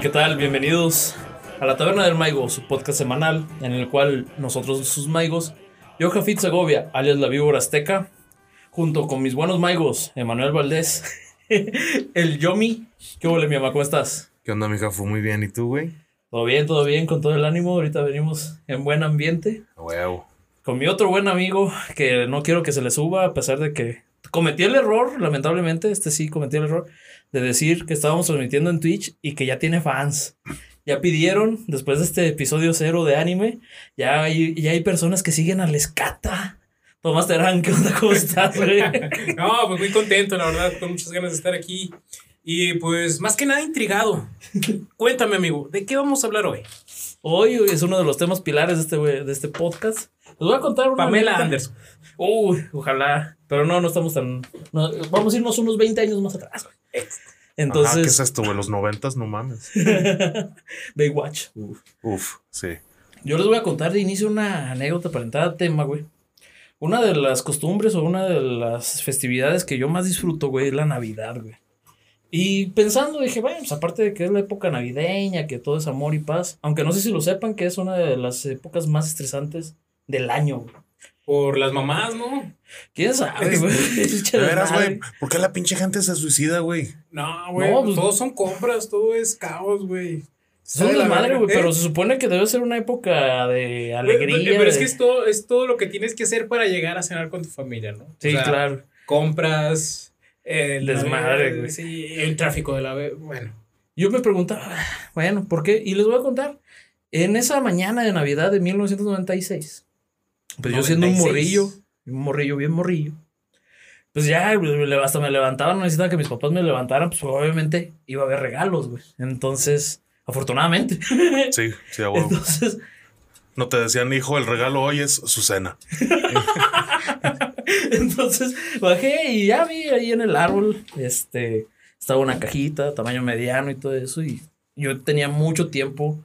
Hey, ¿qué tal? Bienvenidos a la Taberna del Maigo, su podcast semanal en el cual nosotros, sus maigos, yo, Jafit Segovia, alias la víbora azteca, junto con mis buenos maigos, Emanuel Valdés, el Yomi. ¿Qué huele, mi mamá? ¿Cómo estás? ¿Qué onda, mi Jafu? Muy bien. ¿Y tú, güey? Todo bien, todo bien, con todo el ánimo. Ahorita venimos en buen ambiente. Huevo. Con mi otro buen amigo, que no quiero que se le suba, a pesar de que cometí el error, lamentablemente, este sí cometí el error, de decir que estábamos transmitiendo en Twitch y que ya tiene fans. Ya pidieron, después de este episodio cero de anime, ya hay, ya hay personas que siguen al escata. Tomás Terán, ¿qué onda? ¿Cómo estás, güey? No, pues muy contento, la verdad, con muchas ganas de estar aquí. Y pues más que nada intrigado. Cuéntame, amigo, ¿de qué vamos a hablar hoy? Hoy es uno de los temas pilares de este, de este podcast. Les voy a contar una Pamela anécdota. Anderson. Uy, ojalá. Pero no, no estamos tan. no, vamos a irnos unos 20 años más atrás, güey. Ajá, ¿Qué es Entonces, esto, güey? ¿Los noventas? No mames. Baywatch. Uf, sí. Yo les voy a contar de inicio una anécdota para entrar al tema, güey. Una de las costumbres o una de las festividades que yo más disfruto, güey, es la Navidad, güey. Y pensando, dije, bueno, pues aparte de que es la época navideña, que todo es amor y paz, aunque no sé si lo sepan, que es una de las épocas más estresantes del año. Por las mamás, ¿no? ¿Quién sabe, güey? De veras, güey. ¿Por qué la pinche gente se suicida, güey? No, güey. No, pues- todos son compras, todo es caos, güey. La desmadre, verga, güey, ¿eh? pero se supone que debe ser una época de alegría. güey, Pero es de- que es todo, es todo lo que tienes que hacer para llegar a cenar con tu familia, ¿no? O Sí, sea, claro. Compras, el Desmadre, güey. Sí, el tráfico de la. Bueno. Yo me preguntaba, "Ah, bueno, ¿por qué? Y les voy a contar. En esa mañana de Navidad de 1996, pues yo siendo un 96. morrillo, un morrillo bien morrillo, pues ya hasta me levantaban, no necesitaba que mis papás me levantaran, pues obviamente iba a haber regalos, güey. Entonces, afortunadamente. Sí, sí, a huevo. Entonces, No te decían, hijo, el regalo hoy es su cena. Entonces bajé y ya vi ahí en el árbol, este, estaba una cajita, tamaño mediano y todo eso. Y yo tenía mucho tiempo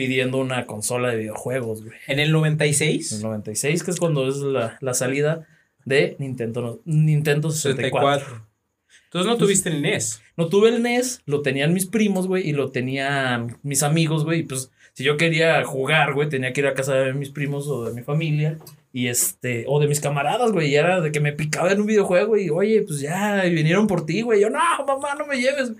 pidiendo una consola de videojuegos, güey. En el En 96. el 96, que es cuando es la, la salida de Nintendo, Nintendo 64. 64. Entonces no tuviste el NES. No tuve el NES, lo tenían mis primos, güey, y lo tenían mis amigos, güey. Y pues, si yo quería jugar, güey, tenía que ir a casa de mis primos o de mi familia. Y este, o de mis camaradas, güey. Y era de que me picaba en un videojuego y, oye, pues ya, y vinieron por ti, güey. Yo, no, mamá, no me lleves.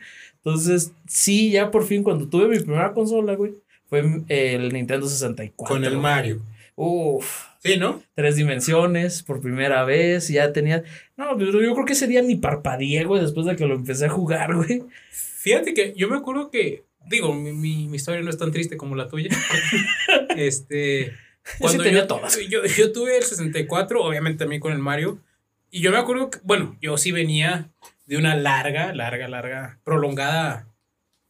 Entonces, sí, ya por fin, cuando tuve mi primera consola, güey, fue el Nintendo 64. Con el. Mario. Uf Sí, ¿no? tres dimensiones por primera vez, ya tenía, no, pero yo creo que ese día ni parpadeé, güey, después de que lo empecé a jugar, güey. Fíjate que yo me acuerdo que, digo, mi, mi, mi historia no es tan triste como la tuya. este. Yo sí tenía yo, todas. Yo, yo tuve el 64, obviamente también con el Mario. Y yo me acuerdo que, bueno, yo sí venía de una larga, larga, larga, prolongada,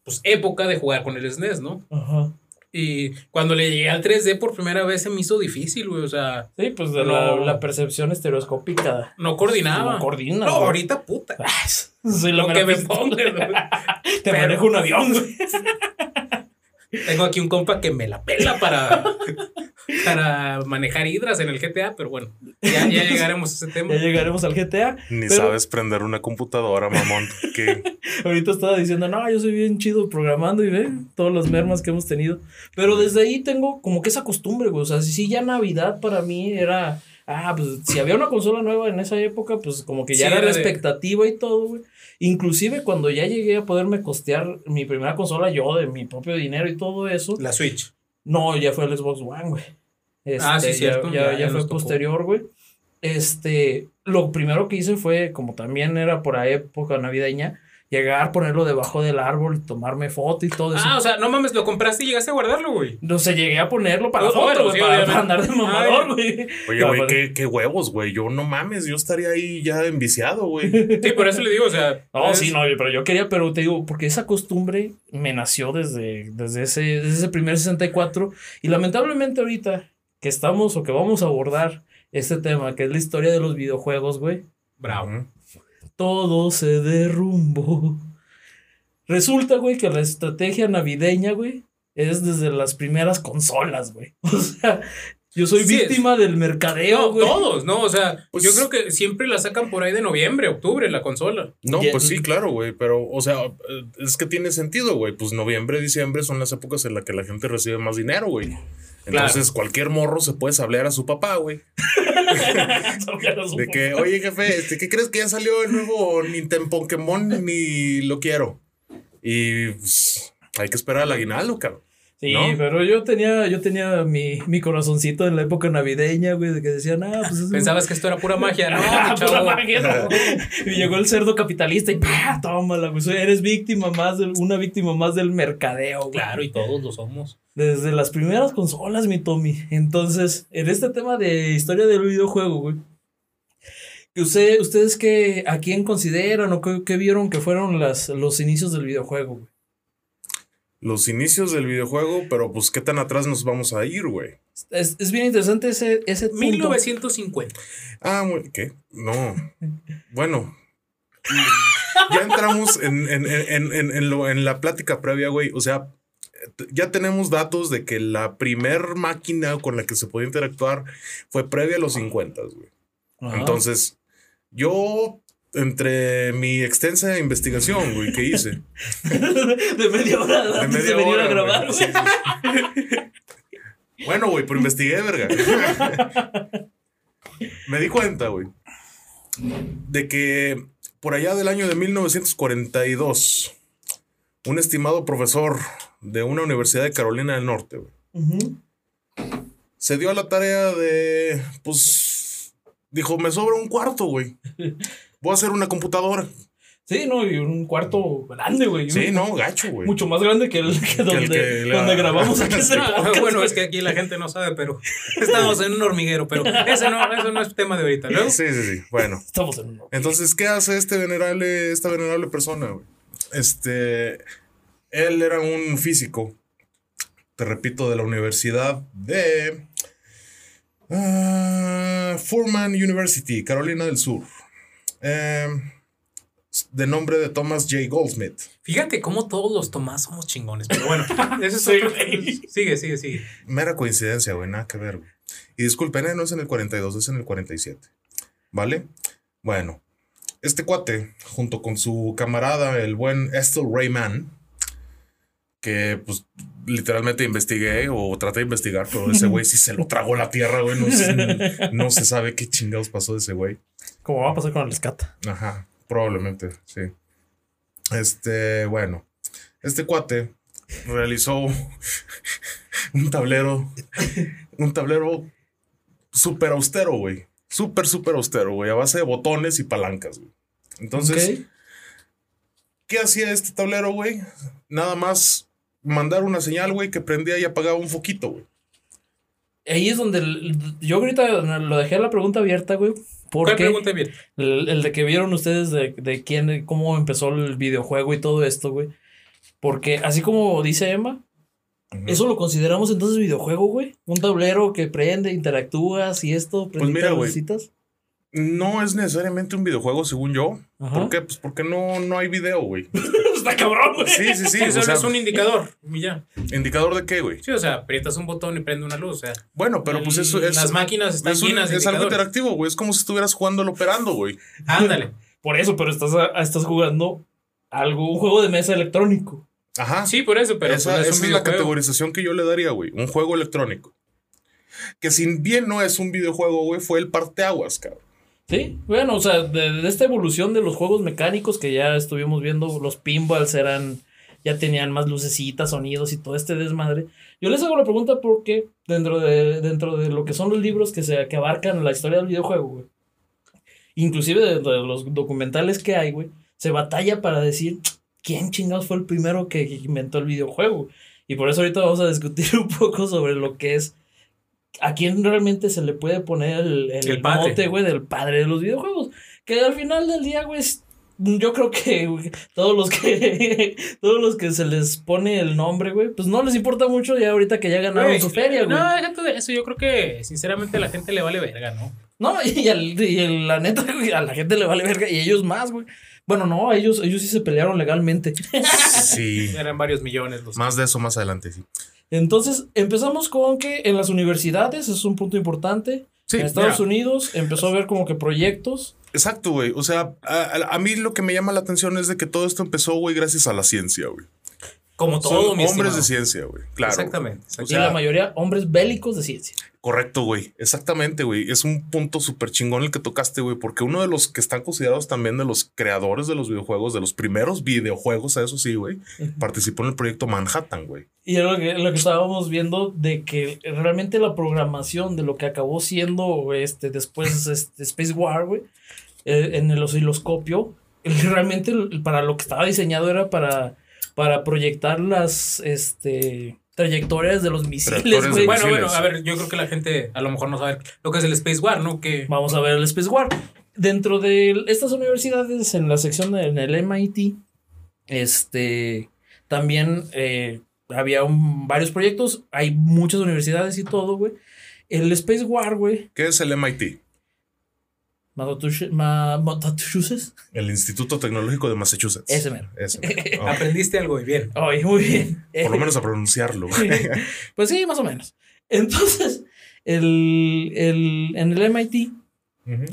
pues época de jugar con el SNES, ¿no? Ajá. Y cuando le llegué al 3D por primera vez se me hizo difícil, güey. O sea, Sí, pues de la, No. la percepción estereoscópica. no coordinaba. No coordina, No, güey. ahorita puta. Soy Lo mera que me güey. Te manejo un avión, güey. Tengo aquí un compa que me la pela para, para manejar hidras en el GTA, pero bueno, ya, ya llegaremos a ese tema. Ya llegaremos al GTA. Ni Pero- sabes prender una computadora, mamón. Que Ahorita estaba diciendo, no, yo soy bien chido programando y ve todas las mermas que hemos tenido. Pero desde ahí tengo como que esa costumbre, güey. O sea, si ya Navidad para mí era. Ah, pues si había una consola nueva en esa época, pues como que ya Sí, era la de- expectativa y todo, güey. Inclusive cuando ya llegué a poderme costear mi primera consola yo de mi propio dinero y todo eso. La Switch. No, ya fue el Xbox One, güey. Este, Ah, sí, ya- cierto, Ya, ya- ya ya fue posterior, güey. Este, lo primero que hice fue, como también era por la época navideña, llegar, ponerlo debajo del árbol, tomarme foto y todo eso. Ah, o sea, no mames, lo compraste y llegaste a guardarlo, güey. no sé, llegué a ponerlo para foto, bueno, güey, sí, para, para andar de mamador, güey. Oye, No, güey, pero- qué, qué huevos, güey. Yo no mames, yo estaría ahí ya enviciado, güey. Sí, por eso le digo, o sea. No, es- sí, no, pero yo quería, pero te digo, porque esa costumbre me nació desde, desde, ese, desde ese primer 64 y lamentablemente ahorita que estamos o que vamos a abordar este tema, que es la historia de los videojuegos, güey, Bravo. Todo se derrumbó. Resulta, güey, que la estrategia navideña, güey, es desde las primeras consolas, güey. O sea, Yo soy Sí, víctima del mercadeo, No, güey. todos, ¿no? O sea, Pues- yo creo que siempre la sacan por ahí de noviembre, octubre, la consola. No, pues sí, claro, güey, pero, o sea, eh, es que tiene sentido, güey. Pues noviembre, diciembre son las épocas en las que la gente recibe más dinero, güey. Entonces, cualquier morro se puede sablear a su papá, güey. De que, oye, jefe, este, ¿qué crees que ya salió el nuevo Nintendo Pokémon? Ni lo quiero. Y pues, hay que esperar al aguinaldo, cabrón. Sí, ¿no? pero yo tenía, yo tenía mi, mi corazoncito en la época navideña, güey, de que decían, ah, pues es Pensabas que esto era pura magia, ¿no? Ah, mi pura chavo? magia, no. Y llegó el cerdo capitalista y ¡pah! tómala, güey. Eres víctima más del, una víctima más del mercadeo, güey. Claro, y todos lo somos. Desde las primeras consolas, mi Tommy. Entonces, en este tema de historia del videojuego, güey. Usted, ¿Ustedes qué, a quién consideran o qué, qué vieron que fueron las, los inicios del videojuego, güey? Los inicios del videojuego, pero pues, ¿qué tan atrás nos vamos a ir, güey? Es, es bien interesante ese, ese punto. 1950. Ah, güey, ¿qué? No. Bueno. Ya entramos en, en, en, en, en lo, en la plática previa, güey. O sea, ya tenemos datos de que la primer máquina con la que se podía interactuar fue previa a los 50, güey. Ajá. Entonces, yo, entre mi extensa investigación, güey, que hice. de media hora de antes media de venir hora, a grabar, güey. güey. Sí, sí. Bueno, güey, pero investigué, verga. Me di cuenta, güey, de que por allá del año de 1942, un estimado profesor de una universidad de Carolina del Norte, güey, se dio a la tarea de, pues, dijo, me sobra un cuarto, güey. Voy a hacer una computadora. Sí, no, y un cuarto grande, güey. Sí, no, gacho, güey. Mucho más grande que el que donde, que la- donde grabamos aquí Ah, bueno, es que aquí la gente no sabe, pero estamos en un hormiguero, pero ese no, eso no es tema de ahorita. Luego, Sí, sí, sí. Bueno. Estamos en un Entonces, ¿qué hace este venerable, esta venerable persona, güey? Este, él era un físico, te repito, de la Universidad de ah, Furman University, Carolina del Sur, Em, de nombre de Thomas J. Goldsmith. fíjate cómo todos los Tomás somos chingones, pero bueno, eso es otro-. Sigue, sigue, sigue. Mera coincidencia, güey, nada que ver, güey. Y disculpen, eh, no es en el 42, es en el 47. ¿Vale? Bueno, este cuate, junto con su camarada, el buen Estel Rayman, que pues literalmente investigué o traté de investigar, pero ese güey sí se lo tragó la tierra, güey. No, se- no se sabe qué chingados pasó de ese güey. Como va a pasar con el escata. Ajá, probablemente, sí. Este, bueno, este cuate realizó un tablero, un tablero súper austero, güey. Súper, súper austero, güey, a base de botones y palancas, güey. Entonces. ¿qué hacía este tablero, güey? Nada más mandar una señal, güey, que prendía y apagaba un foquito, güey. Ahí es donde el- yo ahorita lo dejé la pregunta abierta, güey. ¿Cuál Porque pregunta bien? el, el de que vieron ustedes de, de quién, cómo empezó el videojuego y todo esto, güey. Porque así como dice Emma. ¿eso lo consideramos entonces videojuego, güey? Un tablero que prende, interactúas y esto, Pues mira, güey. No es necesariamente un videojuego, según yo. Ajá. ¿Por qué? Pues porque no, no hay video, güey. Está cabrón, güey. Sí, sí, sí. Sí, o solo sea, es un indicador. y ya. ¿Indicador de qué, güey? Sí, o sea, aprietas un botón y prende una luz. O sea, Bueno, pero pues eso es. Las máquinas están es, un- llenas de es algo interactivo, güey. Es como si estuvieras jugando al operando, güey. Ándale. Por eso, pero estás, estás jugando algo, un juego de mesa electrónico. Ajá. Sí, por eso, pero esa pues, esa es es, un la categorización que yo le daría, güey. Un juego electrónico. Que si bien no es un videojuego, güey, fue el parteaguas, cabrón. Sí, bueno, o sea, de, de esta evolución de los juegos mecánicos que ya estuvimos viendo, los pinballs eran, ya tenían más lucecitas, sonidos y todo este desmadre. Yo les hago la pregunta porque dentro de, dentro de lo que son los libros que, se, que abarcan la historia del videojuego, güey, inclusive dentro de los documentales que hay, güey, se batalla para decir quién chingados fue el primero que inventó el videojuego. Y por eso ahorita vamos a discutir un poco sobre lo que es a quién realmente se le puede poner el, el, El mote, güey, del padre de los videojuegos. Que al final del día, güey, yo creo que todos los que todos los que se les pone el nombre, güey, pues no les importa mucho ya ahorita que ya ganaron su feria, güey. No, déjate de eso. Yo creo que, sinceramente, a la gente le vale verga, ¿no? No, y, al- y al- la neta, güey, a la gente le vale verga y ellos más, güey. Bueno, no, ellos, ellos sí se pelearon legalmente. Sí. Eran varios millones los. Más de eso más adelante, sí. Entonces, empezamos con que en las universidades, eso es un punto importante. Sí, en Estados. Unidos empezó a haber como que proyectos. Exacto, güey. O sea, a, a- a mí lo que me llama la atención es de que todo esto empezó, güey, gracias a la ciencia, güey. Como todo, Son mi hombres estimado. de ciencia, güey. Claro. Exactamente. O y la mayoría hombres bélicos de ciencia. Correcto, güey. Exactamente, güey. Es un punto súper chingón el que tocaste, güey, porque uno de los que están considerados también de los creadores de los videojuegos, de los primeros videojuegos, eso sí, güey, participó en el proyecto Manhattan, güey. Y era lo que, lo que estábamos viendo de que realmente la programación de lo que acabó siendo este después este, Space War, güey, eh, en el osciloscopio, realmente para lo que estaba diseñado era para, para proyectar las este, trayectorias de los misiles, güey. Bueno, misiles. bueno, a ver, yo creo que la gente a lo mejor no sabe lo que es el Space War, ¿no? Que Vamos a ver el Space War. Dentro de estas universidades, en la sección del el MIT, este, también eh, había un- varios proyectos. Hay muchas universidades y todo, güey. El Space War, güey. ¿Qué es el MIT? Massachusetts. Ma- Massachusetts. El Instituto Tecnológico de Massachusetts. Ese mero. Ese mero. Ok. aprendiste algo y bien. Ay, muy bien. Por lo menos a pronunciarlo. Pues sí, más o menos. Entonces, el, el, en el MIT,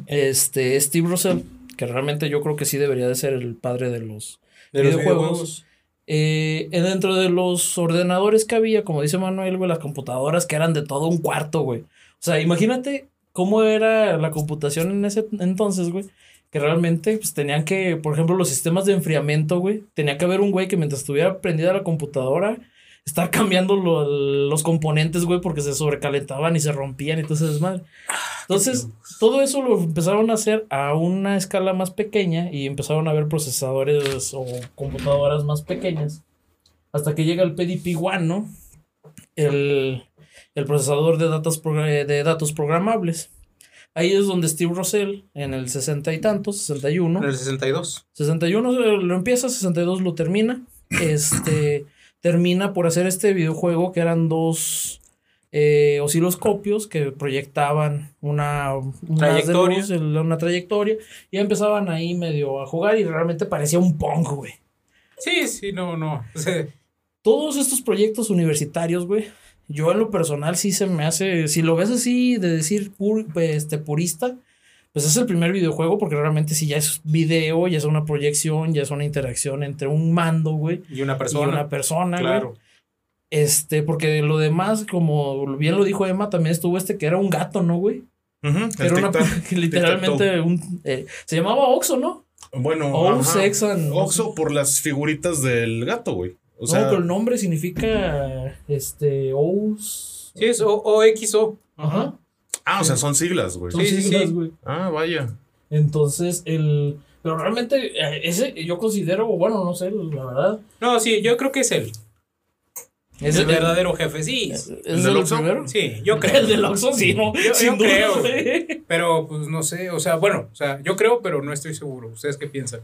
este, Steve Russell, que realmente yo creo que sí debería de ser el padre de los De los videojuegos. videojuegos. Eh, eh, dentro de los ordenadores que había, como dice Manuel, güey, las computadoras que eran de todo un cuarto, güey. O sea, imagínate cómo era la computación en ese entonces, güey. Que realmente, pues tenían que, por ejemplo, los sistemas de enfriamiento, güey. Tenía que haber un güey que mientras estuviera prendida la computadora, estar cambiando lo- los componentes, güey, porque se sobrecalentaban y se rompían y todo ese desmadre. Entonces, todo eso lo empezaron a hacer a una escala más pequeña y empezaron a ver procesadores o computadoras más pequeñas. Hasta que llega el PDP-1, ¿no? El, el procesador de datos, de datos programables. Ahí es donde Steve Russell, en el 60 y tantos, 61, En el 62. 61 lo empieza, 62 lo termina. Este termina por hacer este videojuego que eran dos eh, osciloscopios que proyectaban una, Trayectoria. luz, una trayectoria. Y empezaban ahí medio a jugar y realmente parecía un pong, güey. Sí, sí, no, no. Todos estos proyectos universitarios, güey. Yo en lo personal sí se me hace, si lo ves así de decir pur- este, purista, pues es el primer videojuego porque realmente si ya es video, ya es una proyección, ya es una interacción entre un mando, güey, y una y persona. una persona, güey. claro. Este, porque lo demás, como bien lo dijo Emma, también estuvo este que era un gato, ¿no, güey? El Era una, que literalmente un, eh, se llamaba Oxo, ¿no? Bueno, O ajá. Sex and- Oxo por las figuritas del gato, güey. O no, sea, pero el nombre significa, este, Ous. Sí, es O- OXO. Ajá. ah, o sea, son siglas, güey. Son Sí, siglas, sí. güey. Ah, vaya. Entonces, el. Pero realmente, eh, ese yo considero, bueno, no sé, la verdad. No, sí, yo creo que es él. Es el verdadero jefe, sí. ¿Es ¿El el, del Oxxo? Sí, yo creo. El del Oxxo, sí, ¿no? Yo- Sin yo duda, creo. Pero, pues no sé. O sea, bueno, o sea, yo creo, pero no estoy seguro. ¿Ustedes qué piensan?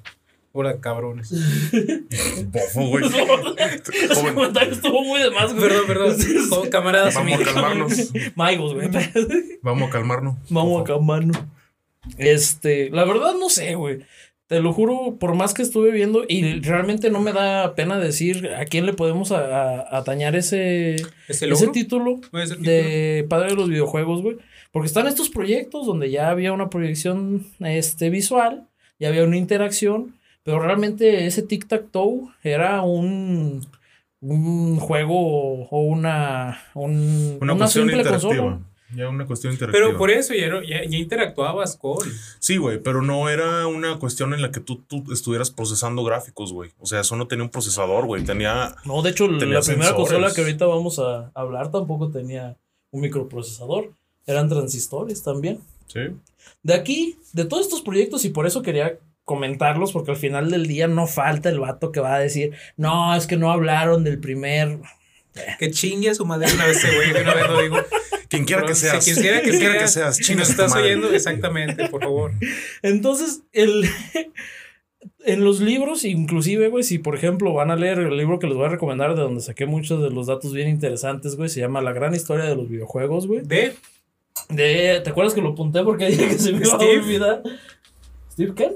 Hola, cabrones. Bofo, güey. Ese comentario estuvo muy de más, güey. Perdón, perdón. Como camaradas Vamos a calmarnos. Maigos, güey. Vamos a calmarnos. Vamos acá, mano. Este, la verdad no sé, güey. Te lo juro, por más que estuve viendo, y realmente no me da pena decir a quién le podemos a- a- atañar ese, ¿Ese título? de padre de los videojuegos, güey. Porque están estos proyectos donde ya había una proyección este, visual, ya había una interacción, pero realmente ese tic-tac-toe era un, un juego o una, un- Una, simple interactiva. consola. Ya una cuestión interactiva. Pero por eso ya, ya, ya interactuabas con. Sí, güey, pero no era una cuestión en la que tú, tú estuvieras procesando gráficos, güey. O sea, eso no tenía un procesador, güey. Tenía. No, de hecho, Tenía la primera sensores. consola que ahorita vamos a hablar tampoco tenía un microprocesador. Eran transistores también. Sí. De aquí, de todos estos proyectos, y por eso quería comentarlos, porque al final del día no falta el vato que va a decir, no, es que no hablaron del primer. Que chingue a su madre una vez ese güey, de una vez lo digo. Quien quiera que Si seas. Quien quiera que, Quien quiera seas, que seas. Si nos estás oyendo, exactamente, por favor. Entonces, el. En los libros, inclusive, güey, si por ejemplo van a leer el libro que les voy a recomendar, de donde saqué muchos de los datos bien interesantes, güey, se llama La gran historia de los videojuegos, güey. De De, ¿Te acuerdas que lo apunté porque dije que se me iba a Steve. olvidar? ¿Steve Kent?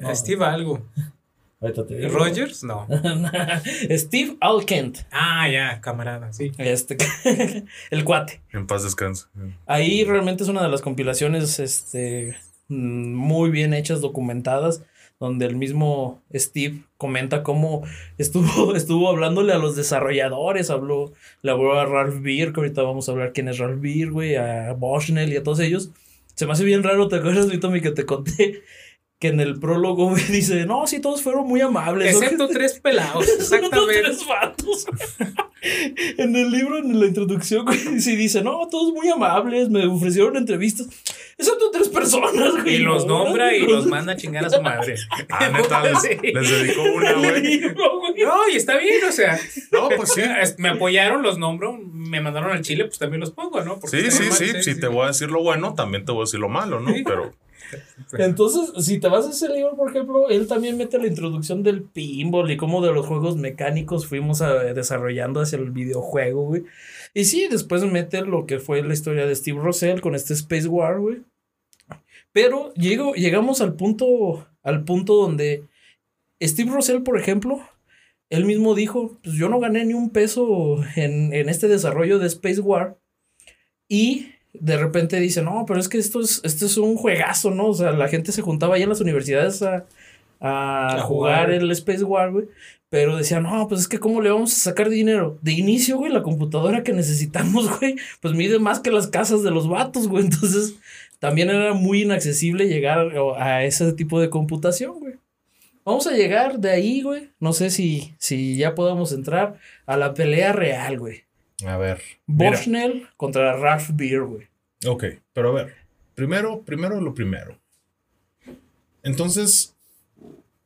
No. Steve algo. Ahorita te digo. ¿Rogers? No. Steve Alkent. Ah, ya, camarada, sí. Este, el cuate. En paz descanse. Ahí realmente es una de las compilaciones este, mm, muy bien hechas, documentadas, donde el mismo Steve comenta cómo estuvo, estuvo hablándole a los desarrolladores, habló, le habló a Ralph Beer, que ahorita vamos a hablar quién es Ralph Beer, güey, a Bushnell y a todos ellos. Se me hace bien raro, ¿te acuerdas, Tommy, que te conté que en el prólogo, güey, dice, no, sí, todos fueron muy amables. ¿no? Excepto tres pelados, Excepto exactamente. tres vatos. en el libro, en la introducción, güey, sí dice, no, todos muy amables, me ofrecieron entrevistas. Excepto tres personas, güey. Y los No, nombra y los manda a chingar a su madre. Ah, neta, les, les dedicó una, güey. No, y está bien, o sea. No, pues sí. Me apoyaron, los nombro, me mandaron al Chile, pues también los pongo, ¿no? Porque Sí, sí, sí. Si te voy a decir lo bueno, también te voy a decir lo malo, ¿no? Sí. Pero Entonces, si te vas a ese libro, por ejemplo, él también mete la introducción del pinball y cómo de los juegos mecánicos fuimos a- desarrollando hacia el videojuego, güey. Y sí, después mete lo que fue la historia de Steve Russell con este Space War, güey. Pero llego, llegamos al punto, al punto donde Steve Russell, por ejemplo, él mismo dijo, pues yo no gané ni un peso en, en este desarrollo de Space War. Y de repente dice, no, pero es que esto es, esto es un juegazo, ¿no? O sea, la gente se juntaba allá en las universidades a, a A jugar jugar. el Space War, güey. Pero decían, no, pues es que ¿cómo le vamos a sacar dinero? De inicio, güey, la computadora que necesitamos, güey, pues mide más que las casas de los vatos, güey. Entonces, también era muy inaccesible llegar a ese tipo de computación, güey. Vamos a llegar de ahí, güey. No sé si, si ya podamos entrar a la pelea real, güey. A ver. Mira. Bushnell contra Ralph Beer, güey. Ok, pero a ver. Primero, primero lo primero. Entonces,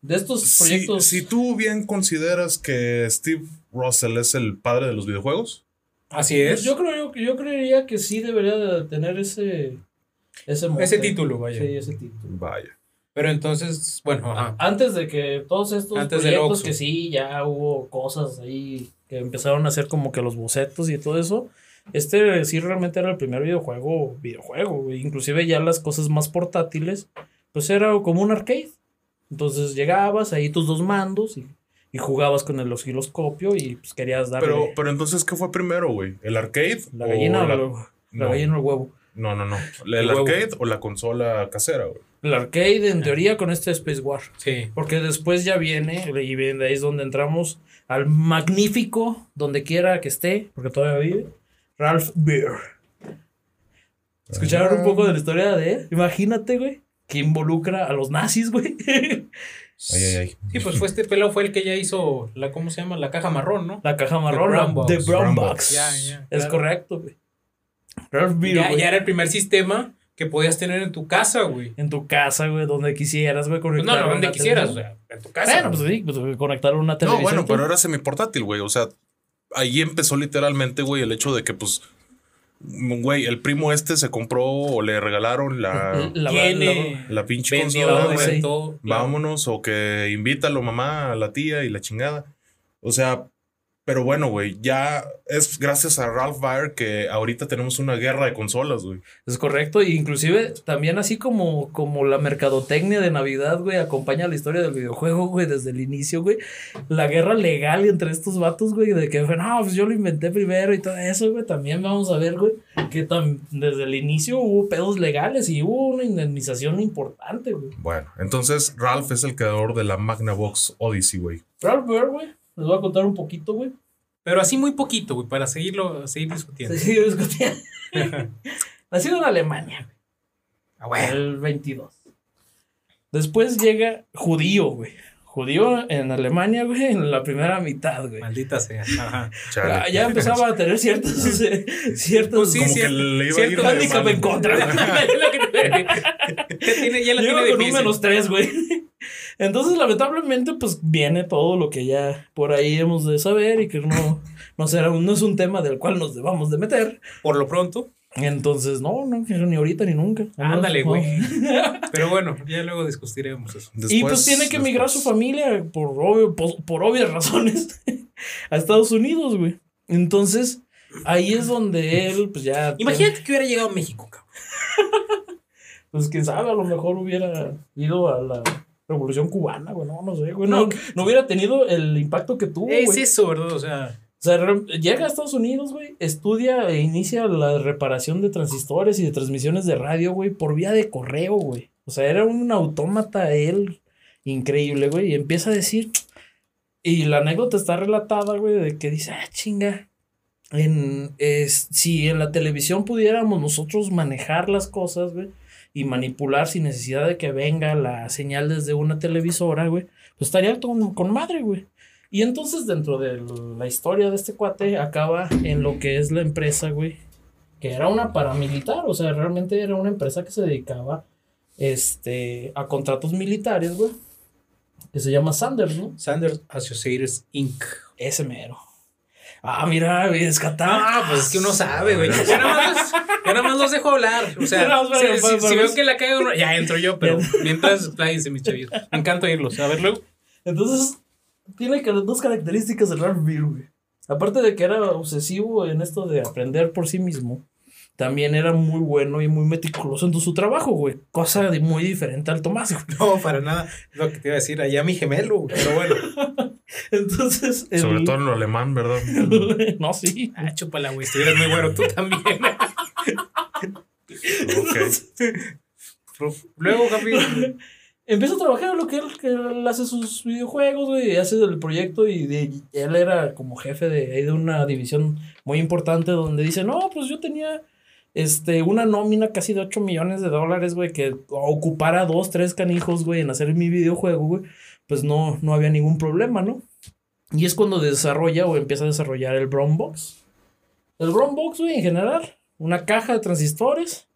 De estos si, proyectos. si tú bien consideras que Steve Russell es el padre de los videojuegos, Así es. yo creo yo creería que sí debería de tener ese ese, título, vaya. Sí, ese título. vaya. Pero entonces, bueno, ajá. Antes de que todos estos Antes proyectos que sí ya hubo cosas ahí que empezaron a hacer como que los bocetos y todo eso. Este sí realmente era el primer videojuego, videojuego. Inclusive ya las cosas más portátiles, pues era como un arcade. Entonces llegabas ahí tus dos mandos y, y jugabas con el osciloscopio y pues querías darle Pero, pero entonces, ¿qué fue primero, güey? ¿El arcade? la gallina o la- la, la no. gallina o el huevo. No, no, no. ¿El El huevo. arcade o la consola casera, güey? El arcade en teoría con este Space War. Sí. Porque después ya viene, y viene de ahí es donde entramos al magnífico, donde quiera que esté, porque todavía vive, Ralph Beer. ¿Escucharon un poco de la historia de él? Imagínate, güey, que involucra a los nazis, güey. Ay, ay, ay. Sí, pues fue este pelado fue el que ya hizo la, ¿cómo se llama? La caja marrón, ¿no? La caja marrón, The Brown Box. The Brown Brown Box. Box. Ya, ya, Es claro. correcto, güey. Ralph Beer, ya era el primer sistema que podías tener en tu casa, güey. En tu casa, güey, donde quisieras, güey, Pues conectar. no, no, donde quisieras, o televisión. sea, en tu casa. Bueno, pues sí, pues conectar una No, televisión. bueno, tú. pero era semiportátil, güey. O sea, ahí empezó literalmente, güey, el hecho de que, pues, güey, el primo este se compró o le regalaron la, La- Tiene la pinche consola, güey. Vámonos, o que invítalo mamá, a la tía y la chingada. O sea, pero bueno, güey, ya es gracias a Ralph Baer que ahorita tenemos una guerra de consolas, güey. Es correcto, e inclusive también así como, como la mercadotecnia de Navidad, güey, acompaña la historia del videojuego, güey, desde el inicio, güey. La guerra legal entre estos vatos, güey, de que fue, no, pues yo lo inventé primero y todo eso, güey. También vamos a ver, güey, que desde el inicio hubo pedos legales y hubo una indemnización importante, güey. Bueno, entonces Ralph es el creador de la Magnavox Odyssey, güey. Ralph Baer, güey, les voy a contar un poquito, güey. Pero así muy poquito, güey, para seguirlo, seguir discutiendo. Sí, discutía. Nacido en Alemania, güey. Ah. El 22. Después llega judío, güey. Judío en Alemania, güey, en la primera mitad, güey. Maldita sea. Ajá. Chale. Ya, ya empezaba a tener ciertos, eh, ciertos Pues sí, Como cierto- que le iba a ir cierto de en contra. Ya tiene, ya la tiene con un menos tres, güey. Entonces, lamentablemente, pues viene todo lo que ya por ahí hemos de saber y que no, no, será, un- no es un tema del cual nos debamos de meter. Por lo pronto. Entonces, no, no, ni ahorita ni nunca. Ándale, No. güey. Pero bueno, ya luego discutiremos eso. y pues Después- tiene que emigrar su después- familia por, obvio- por, por obvias razones a Estados Unidos, güey. Entonces, ahí es donde él, pues ya. Imagínate que hubiera llegado a México, cabrón. Pues quién sabe, a lo mejor hubiera ido a la revolución cubana, güey. No, no sé, güey. No, no hubiera tenido el impacto que tuvo, Es güey. eso, ¿verdad? O sea, O sea, re- llega a Estados Unidos, güey, estudia e inicia la reparación de transistores y de transmisiones de radio, güey, por vía de correo, güey. O sea, era un autómata él increíble, güey, y empieza a decir, y la anécdota está relatada, güey, de que dice, ah, chinga, en, es, si en la televisión pudiéramos nosotros manejar las cosas, güey, y manipular sin necesidad de que venga la señal desde una televisora, güey, pues estaría con, con madre, güey. Y entonces dentro de la historia de este cuate acaba en lo que es la empresa, güey, que era una paramilitar, o sea, realmente era una empresa que se dedicaba este, a contratos militares, güey, que se llama Sanders, ¿no? Sanders Associates Inc. Ese mero. Ah, mira, güey, descatado. Ah, pues es que uno sabe, güey. Yo nada más, los- dejo hablar. O sea, No, si, veo que la cago, no- ya entro yo, pero mientras pláyense, mis chavitos. Me encanta oírlos. A ver, luego. Entonces, tiene que- dos características el Ralph Beer, güey. Aparte de que era obsesivo en esto de aprender por sí mismo, también era muy bueno y muy meticuloso en su trabajo, güey. Cosa de muy diferente al Tomás, güey. No, para nada. Es lo que te iba a decir. Allá mi gemelo, güey. Pero bueno. Entonces. el- Sobre todo en lo alemán, ¿verdad? no, sí. Ah, chúpala, güey. Estuvieras muy bueno tú también. Ok. Luego, Javi. Empieza a trabajar lo que él, que él hace sus videojuegos, güey, y hace el proyecto y de- él era como jefe de, de una división muy importante donde dice, no, pues yo tenía este, una nómina casi de 8 millones de dólares, güey, que ocupara dos, tres canijos, güey, en hacer mi videojuego, güey, pues no, no había ningún problema, ¿no? Y es cuando desarrolla o empieza a desarrollar el Brown Box. El Brown Box, güey, en general, una caja de transistores.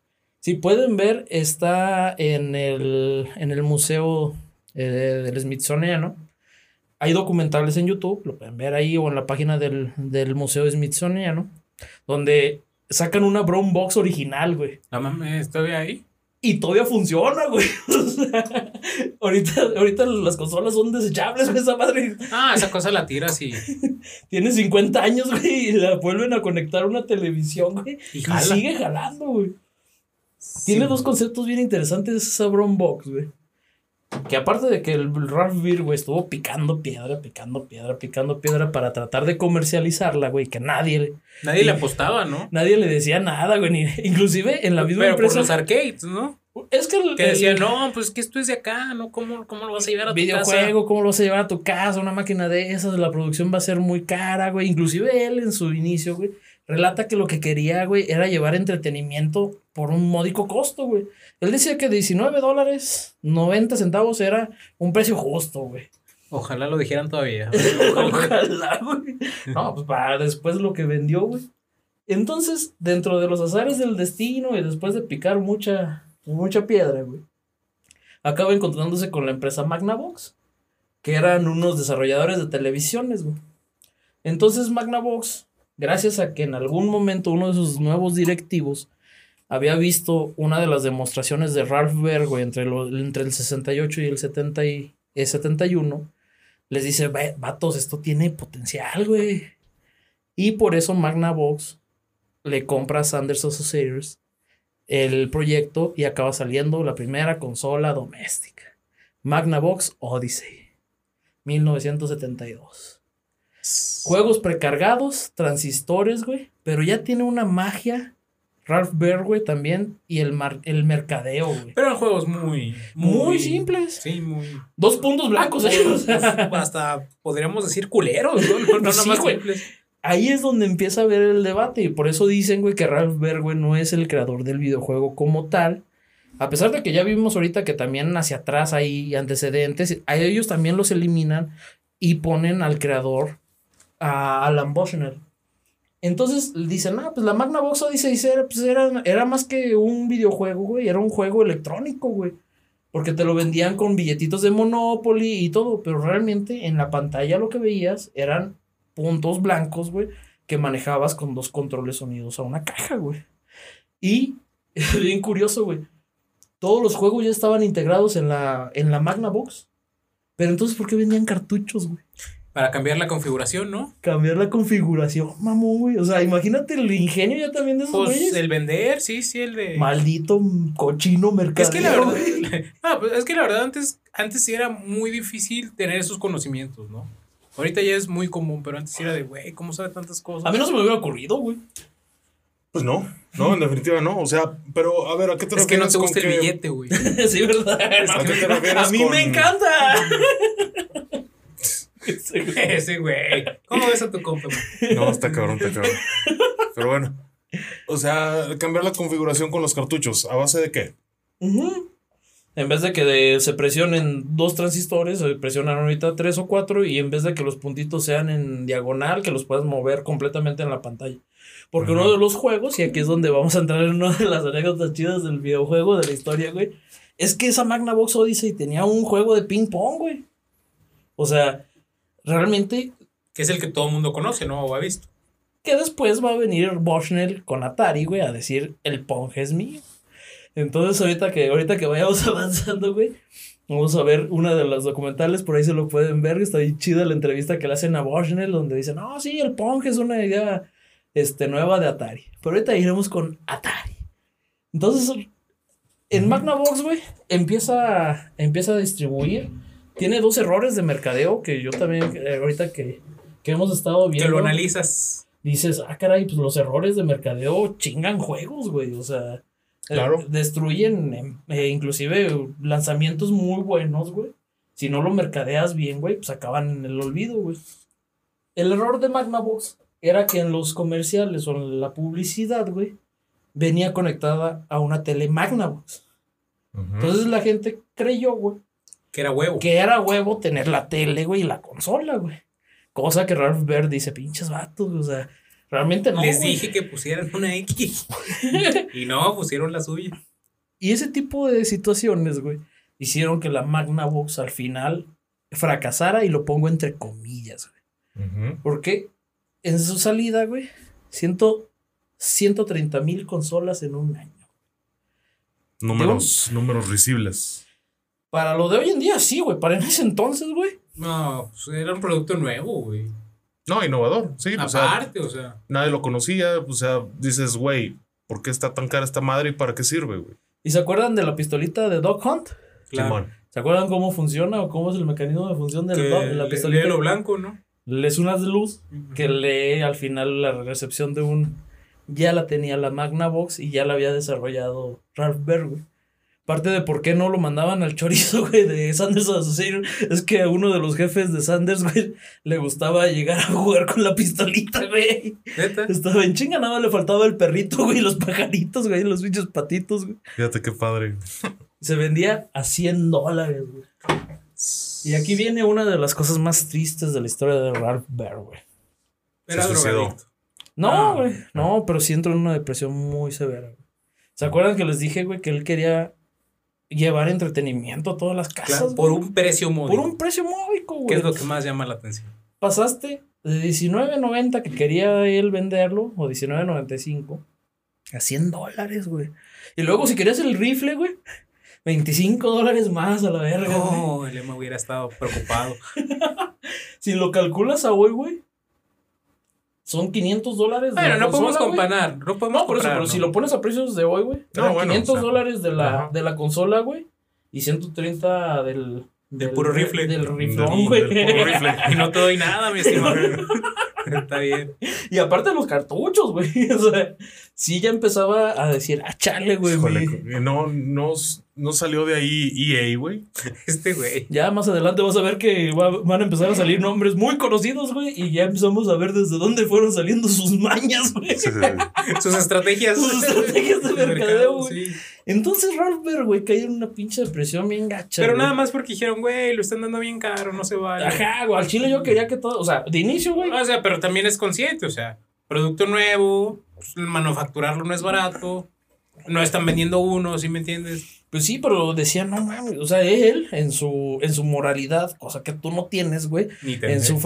Si pueden ver, está en el, en el museo eh, del Smithsoniano. Hay documentales en YouTube, lo pueden ver ahí o en la página del, del museo Smithsoniano, donde sacan una Brown Box original, güey. No mames, ¿estoy ahí? Y todavía funciona, güey. O sea, ahorita, ahorita las consolas son desechables, güey. Esa madre Ah, esa cosa la tiras y, tiene 50 años, güey. Y la vuelven a conectar a una televisión, güey. y Y sigue jalando, güey. Tiene dos conceptos bien interesantes esa Brown Box, güey. Que aparte de que el Ralph Beer, güey, estuvo picando piedra, picando piedra, picando piedra para tratar de comercializarla, güey, que nadie, Nadie le apostaba, ¿no? nadie le decía nada, güey, ni, inclusive en la misma Pero por empresa. los arcades, ¿no? es que el, Que decían, el no, pues que esto es de acá, ¿no? ¿Cómo, cómo lo vas a llevar a tu casa? videojuego, ¿cómo lo vas a llevar a tu casa? Una máquina de esas, la producción va a ser muy cara, güey. Inclusive él en su inicio, güey, relata que lo que quería, güey, era llevar entretenimiento por un módico costo, güey. Él decía que 19 dólares, 90 centavos era un precio justo, güey. Ojalá lo dijeran todavía. Ojalá, güey. No, pues para después lo que vendió, güey. Entonces, dentro de los azares del destino y después de picar mucha, mucha piedra, güey, acaba encontrándose con la empresa Magnavox, que eran unos desarrolladores de televisiones, güey. Entonces, Magnavox, gracias a que en algún momento uno de sus nuevos directivos había visto una de las demostraciones de Ralph Baer, güey, entre, entre el 68 y el 70 y, el 71, les dice, "Ve, vatos, esto tiene potencial, güey. Y por eso Magnavox le compra a Sanders Associates el proyecto y acaba saliendo la primera consola doméstica. Magnavox Odyssey, 1972. Juegos precargados, transistores, güey, pero ya tiene una magia. Ralph güey, también, y el, mar- el mercadeo, güey. Pero eran juegos muy, Muy simples. Sí, muy. Dos puntos blancos, sea. Hasta podríamos decir culeros, ¿no? No, no nada Sí, más güey. simples. ahí es donde empieza a ver el debate y por eso dicen, güey, que Ralph güey, no es el creador del videojuego como tal. A pesar de que ya vimos ahorita que también hacia atrás hay antecedentes, a ellos también los eliminan y ponen al creador, a Alan Bushnell. Entonces dicen, ah, pues la Magnavox Odyssey era, pues era, era más que un videojuego, güey, era un juego electrónico, güey. Porque te lo vendían con billetitos de Monopoly y todo, pero realmente en la pantalla lo que veías eran puntos blancos, güey, que manejabas con dos controles unidos a una caja, güey. Y bien curioso, güey. Todos los juegos ya estaban integrados en la, en la Magnavox. Pero entonces, ¿por qué vendían cartuchos, güey? Para cambiar la configuración, ¿no? Cambiar la configuración, mamón, güey. O sea, imagínate el ingenio ya también de esos Pues güeyes. el vender, sí, sí, el de. Maldito cochino mercado. Es que la verdad, no, pues es que la verdad antes, antes sí era muy difícil tener esos conocimientos, ¿no? Ahorita ya es muy común, pero antes sí era de, güey, ¿cómo sabe tantas cosas? A mí no se me hubiera ocurrido, güey. Pues no, no, en definitiva no. O sea, pero a ver, ¿a qué te es que no refieres te gusta el que- billete, güey. sí, ¿verdad? ¿A qué te refieres A mí con- me encanta. Ese güey. ¿Cómo ves a tu compa, man? No, está cabrón, está cabrón. Pero bueno. O sea, cambiar la configuración con los cartuchos. ¿A base de qué? Ujú. En vez de que de- se presionen dos transistores, se presionan ahorita tres o cuatro y en vez de que los puntitos sean en diagonal, que los puedas mover completamente en la pantalla. Porque uno de los juegos, y aquí es donde vamos a entrar en una de las anécdotas chidas del videojuego, de la historia, güey, es que esa Magnavox Odyssey tenía un juego de ping pong, güey. O sea, realmente Que es el que todo el mundo conoce, ¿no? O ha visto. que después va a venir Bushnell con Atari, güey, a decir el Pong es mío. Entonces, ahorita que, ahorita que vayamos avanzando, güey, vamos a ver una de las documentales, por ahí se lo pueden ver, está bien chida la entrevista que le hacen a Bushnell, donde dicen, no, sí, el Pong es una idea este, nueva de Atari. Pero ahorita iremos con Atari. Entonces, en Magnavox, güey, empieza, empieza a distribuir. Tiene dos errores de mercadeo que yo también, eh, ahorita que, que hemos estado Que viendo lo analizas. dices, ah, caray, pues los errores de mercadeo chingan juegos, güey. O sea, eh, Claro. destruyen em, eh, inclusive lanzamientos muy buenos, güey. Si no lo mercadeas bien, güey, pues acaban en el olvido, güey. El error de Magnavox era que en los comerciales o en la publicidad, güey, venía conectada a una tele Magnavox. Entonces la gente creyó, güey, Que era huevo. que era huevo tener la tele, güey, y la consola, güey. Cosa que Ralph Baer dice, pinches vatos, o sea, realmente no. Les güey". dije que pusieran una X. y no, pusieron la suya. Y ese tipo de situaciones, güey, hicieron que la Magnavox al final fracasara y lo pongo entre comillas, güey. Porque en su salida, güey, ciento, 130 mil consolas en un año. Números, números risibles. Para lo de hoy en día, sí, güey. Para en ese entonces, güey. No, pues era un producto nuevo, güey. No, innovador. Sí, o sea, Aparte, o sea. nadie lo conocía. O sea, dices, güey, ¿por qué está tan cara esta madre y para qué sirve, güey? ¿Y se acuerdan de la pistolita de Dog Hunt? Claro. Simón. ¿Se acuerdan cómo funciona o cómo es el mecanismo de función de la le- pistolita? lee lo blanco, ¿no? Es una luz que lee al final la recepción de un. Ya la tenía la Magnavox y ya la había desarrollado Ralph Baer, güey. Parte de por qué no lo mandaban al chorizo, güey, de Sanders Association es que a uno de los jefes de Sanders, güey, le gustaba llegar a jugar con la pistolita, güey. Neta. Estaba en chinga, nada más le faltaba el perrito, güey, y los pajaritos, güey, los bichos patitos, güey. Fíjate qué padre. Se vendía a 100 dólares, güey. Y aquí viene una de las cosas más tristes de la historia de Ralph Baer, güey. Era drogadicto. No, Ah. güey. No, pero sí entró en una depresión muy severa, güey. ¿Se acuerdan que les dije, güey, que él quería llevar entretenimiento a todas las casas? Claro, por güey? un precio módico. Por un precio módico, güey. ¿Qué es lo que más llama la atención? Pasaste de 19.90 que quería él venderlo, o 19.95, a 100 dólares, güey. Y luego, si querías el rifle, güey, 25 dólares más a la verga, güey. No, el Emma hubiera estado preocupado. Si lo calculas a hoy, güey, son 500 dólares. de Bueno, la no podemos consola, güey. comparar. No podemos No, por eso, pero ¿no? si lo pones a precios de hoy, güey, No, bueno, 500 o sea, dólares de la, ajá. de la consola, güey, y 130 del... Del puro rifle. Del Del- riflón, güey. del puro rifle. Y no te doy nada, mi estimado. Está bien. Y aparte los cartuchos, güey. O sea, sí ya empezaba a decir, ah, chale, güey. Híjole, mi- no, no, no salió de ahí EA, güey. Este güey. Ya más adelante vas a ver que va- van a empezar a salir nombres muy conocidos, güey. Y ya empezamos a ver desde dónde fueron saliendo sus mañas, güey. Sus estrategias. Sus estrategias de mercadeo, güey. sí. Entonces Ralph Baer, güey, cayó en una pinche depresión bien gacha. Pero güey. nada más porque dijeron, güey, lo están dando bien caro, no se vale. Ajá, güey. Al chile yo quería que todo. O sea, de inicio, güey. O sea, pero también es consciente, o sea, producto nuevo, pues, manufacturarlo no es barato, no están vendiendo uno, ¿sí me entiendes? Pues sí, pero decía, no mames. O sea, él, en su, en su moralidad, cosa que tú no tienes, güey. En su,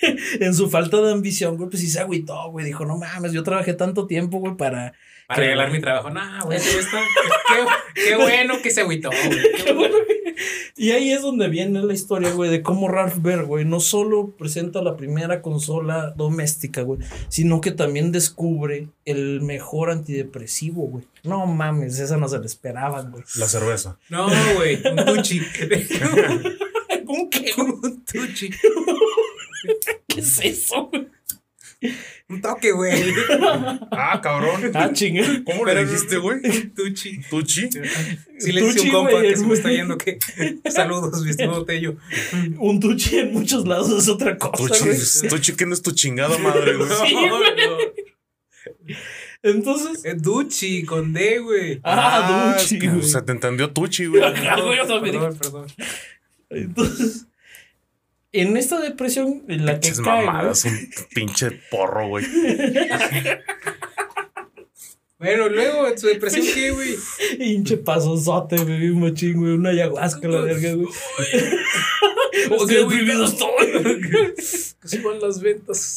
en su falta de ambición, güey, pues sí se agüitó, güey. Dijo, no mames, yo trabajé tanto tiempo, güey, para Para Que- regalar mi trabajo. No, güey, sí está. Qué, qué bueno que se agüitó, güey. Y ahí es donde viene la historia, güey, de cómo Ralph Baer, güey, no solo presenta la primera consola doméstica, güey, sino que también descubre el mejor antidepresivo, güey. No mames, esa no se la esperaban, güey. La cerveza. No, güey, un tuchi. ¿Con qué? un tuchi. ¿Qué es eso, güey? Un toque, güey. Ah, cabrón. Ah, chinga. ¿Cómo le dijiste, güey? Tuchi. ¿Tuchi? Sí le un compa güey, que se me está yendo que saludos, mi estimado Tello. Un tuchi en muchos lados es otra cosa, Tuchi. Tuchi, ¿quién es tu chingada madre, güey? Sí, No, güey. no. Entonces. Es Duchi con D, güey. Ah, es Duchi, que, güey. Se te entendió Tuchi, güey. Perdón, perdón. Entonces. En esta depresión en la que cae, mamadas, un pinche porro, güey. Bueno, luego, en su depresión, ¿qué, güey? Hinche pasosote, güey, bien machín, güey, una ayahuasca, la verga, güey. Qué Estoy deprimido estoy. Que suban las ventas.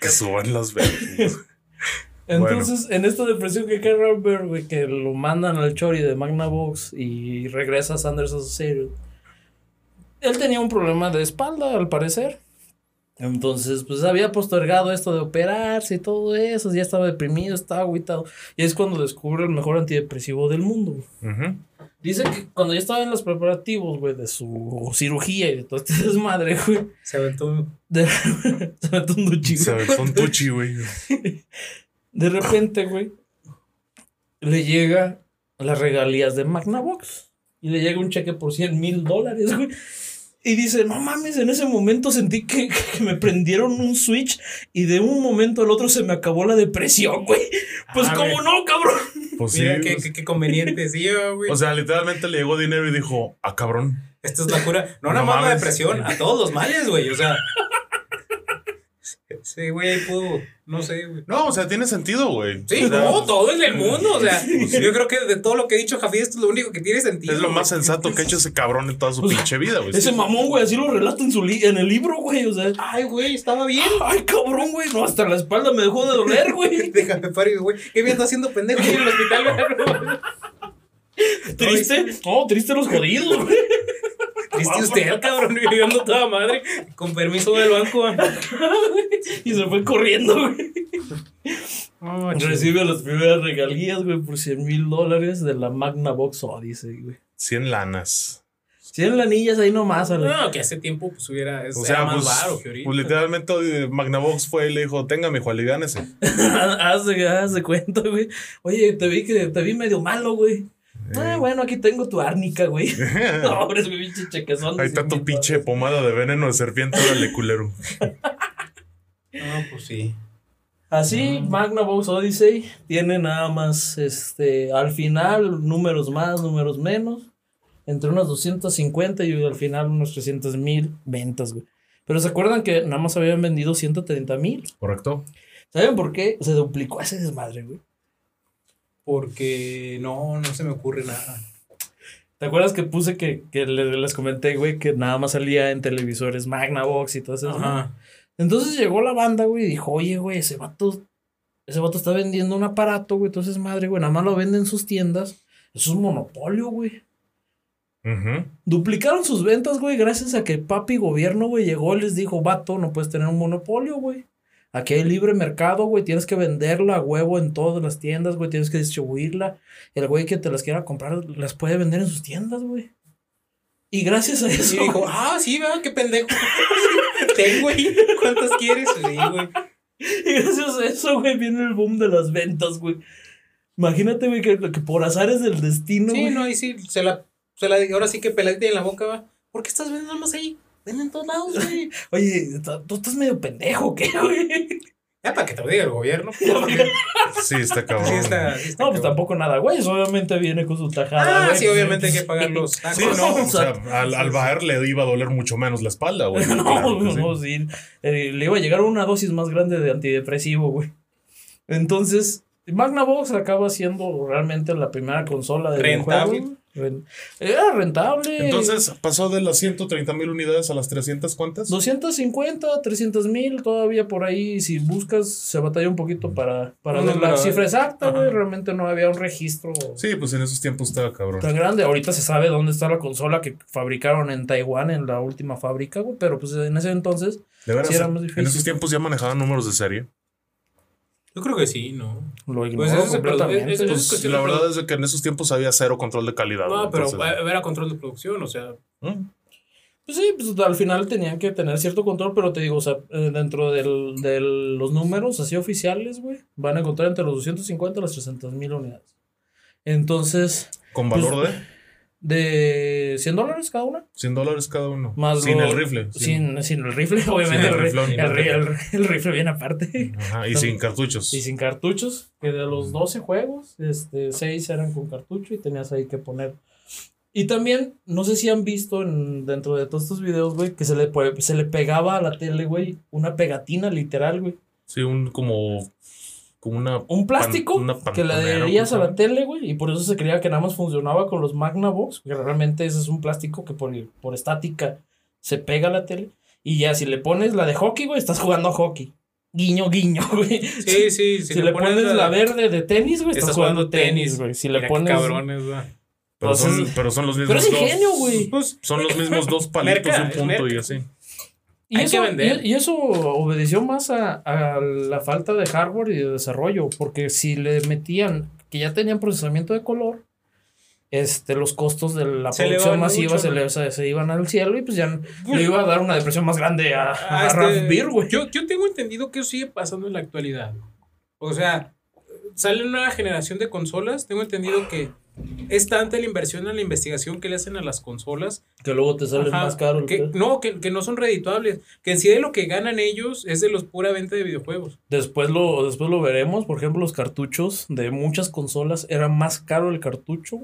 Que suban las ventas. Entonces, en esta depresión que cae Baer, güey, que lo mandan al Chori de Magnavox y regresa a Sanders Associated. Él tenía un problema de espalda, al parecer. Entonces, pues había postergado esto de operarse y todo eso, ya estaba deprimido, estaba agüitado. Y es cuando descubre el mejor antidepresivo del mundo. Dice que cuando ya estaba en los preparativos, güey, de su cirugía y de todo este desmadre, güey, Se aventó un. de, se metió un duchi, güey. Se aventó un Tuchi, güey. De repente, güey, le llega las regalías de Magnavox. Y le llega un cheque por 100 mil dólares, güey. Y dice, no mames, en ese momento sentí que, que me prendieron un switch y de un momento al otro se me acabó la depresión, güey. Pues Ah, cómo güey. no, cabrón. Pues sí. Mira qué, pues- qué, qué conveniente, sí, güey. O sea, literalmente le llegó dinero y dijo, ah, cabrón. Esta es la cura. No, No nada más la depresión, a todos los males, güey. O sea. Sí, güey, pudo. No sé, güey. No, o sea, tiene sentido, güey. Sí, O sea, no, todo es del mundo. O sea, yo creo que de todo lo que ha dicho Javier, esto es lo único que tiene sentido. Es lo más güey. sensato que ha hecho ese cabrón en toda su pinche vida, güey. Ese mamón, güey, así lo relata en, su li- en el libro, güey. O sea, Ay, güey, estaba bien. ay, cabrón, güey. No, hasta la espalda me dejó de doler, güey. Déjame paro, güey. ¿Qué bien está haciendo pendejo ahí en el hospital, güey? Triste. No, triste los jodidos, güey. Triste usted, cabrón, viviendo toda madre. Con permiso del banco. Y se fue corriendo, güey. Oh, Recibe las primeras regalías, güey, por 100 mil dólares de la Magnavox Odyssey, güey. 100 lanas. 100 lanillas ahí nomás, Ale. No, que hace tiempo pues hubiera. O sea, más pues, baro que ahorita. pues literalmente eh, Magnavox fue y le dijo, tenga, mijo, aliviánese. haz, de, haz de cuenta, güey. Oye, te vi que te vi medio malo, güey. Ah, bueno, aquí tengo tu árnica, güey. No, hombre, es mi pinche chequezón. Ahí está 100 tu pinche pomada de veneno de serpiente, órale, culero. No, pues sí. Así, Magnavox Odyssey tiene nada más, este, al final, números más, números menos. Entre unas 250 y al final unos 300 mil ventas, güey. Pero se acuerdan que nada más habían vendido 130 mil. ¿Correcto? ¿Saben por qué? Se duplicó ese desmadre, güey. Porque no, no se me ocurre nada. ¿Te acuerdas que puse que, que le- les comenté, güey, que nada más salía en televisores Magnavox y todo eso? Ajá. Entonces llegó la banda, güey, y dijo, oye, güey, ese vato, ese vato está vendiendo un aparato, güey, entonces madre, güey, nada más lo vende en sus tiendas. Eso es un monopolio, güey. Ujú. Duplicaron sus ventas, güey, gracias a que papi gobierno, güey, llegó y les dijo, vato, no puedes tener un monopolio, güey. Aquí hay libre mercado, güey, tienes que venderla a huevo en todas las tiendas, güey, tienes que distribuirla. El güey que te las quiera comprar las puede vender en sus tiendas, güey. Y gracias a eso. Y dijo, ah, sí, ¿verdad? Qué pendejo. Tengo ahí. ¿Cuántas quieres? Sí, güey. Y gracias a eso, güey, viene el boom de las ventas, güey. Imagínate, güey, que, que por azares del destino, Sí, güey. no, ahí sí, se la, se la, ahora sí que peladita en la boca va. ¿Por qué estás vendiendo más ahí? En todos lados, güey. Oye, tú estás medio pendejo, ¿qué, güey? Ya para que te lo diga el gobierno. Sí, está cabrón. Sí, está, sí está No, pues cabrón. tampoco nada, güey. Eso obviamente viene con su tajada. Ah, güey. sí, obviamente hay que pagar los Sí, no, o sea, al, al bajar le iba a doler mucho menos la espalda, güey. No, Claro no, sí. Eh, le iba a llegar una dosis más grande de antidepresivo, güey. Entonces, Magnavox acaba siendo realmente la primera consola de Rentable. Era rentable. Entonces pasó de las 130 mil unidades a las 300, ¿cuántas? 250, 300 mil, todavía por ahí, si buscas, se batalla un poquito para, para ver la cifra exacta, güey. Realmente no había un registro Sí, pues en esos tiempos estaba cabrón. tan grande. Ahorita se sabe dónde está la consola que fabricaron en Taiwán, en la última fábrica, güey. Pero pues en ese entonces, De veras, sí era en más difícil. esos tiempos ya manejaban números de serie. Yo creo que sí, ¿no? lo Pues produ- completamente. es- es- Pues la verdad es que en esos tiempos había cero control de calidad. No, pero entonces, era control de producción, o sea. ¿Mm? Pues sí, pues al final tenían que tener cierto control, pero te digo, o sea, eh, dentro del, de los números así oficiales, güey, van a encontrar entre los 250 y las 300 mil unidades. Entonces, Con Pues, valor de de 100 dólares cada una. 100 dólares cada uno. Más sin lo- el rifle. Sin, sin el rifle, obviamente. el el, ri- riflón. el ri- el- el rifle viene aparte. Ajá, y sin cartuchos. Y sin cartuchos, que de los 12 juegos, este, 6 eran con cartucho y tenías ahí que poner. Y también, no sé si han visto en, dentro de todos estos videos, güey, que se le, se le pegaba a la tele, güey, una pegatina literal, güey. Sí, un como. Como una. Un plástico pan- una que le adherías a ¿cómo la tele, güey, y por eso se creía que nada más funcionaba con los Magnavox, que realmente ese es un plástico que por, por estática se pega a la tele. Y ya, si le pones la de hockey, güey, estás jugando a hockey. Guiño, guiño, güey. Sí, sí. Si, le pones la, verde de tenis, güey, estás, Estás jugando jugando tenis, güey. Si le Mira qué pones. cabrones, güey. Pero, son, Entonces- pero son los mismos Pero es ingenio, güey. Pues, Son los mismos dos palitos Merca, un es punto y así. Y Hay eso, que vender. y, y eso obedeció más a, a la falta de hardware y de desarrollo, porque si le metían que ya tenían procesamiento de color, este, los costos de la Se producción masiva mucho, se, le- se, se iban al cielo y pues ya Pues- le iba a dar una depresión más grande a, Ah, a este, Beer, güey. Yo, yo tengo entendido que eso sigue pasando en la actualidad. O sea, sale una nueva generación de consolas. Tengo entendido que es tanta la inversión en la investigación que le hacen a las consolas. Que luego te sale Ajá, más caro. el que, no, que, que no son redituables. Que en sí de lo que ganan ellos es de los pura venta de videojuegos. Después lo, después lo veremos. Por ejemplo, los cartuchos de muchas consolas era más caro el cartucho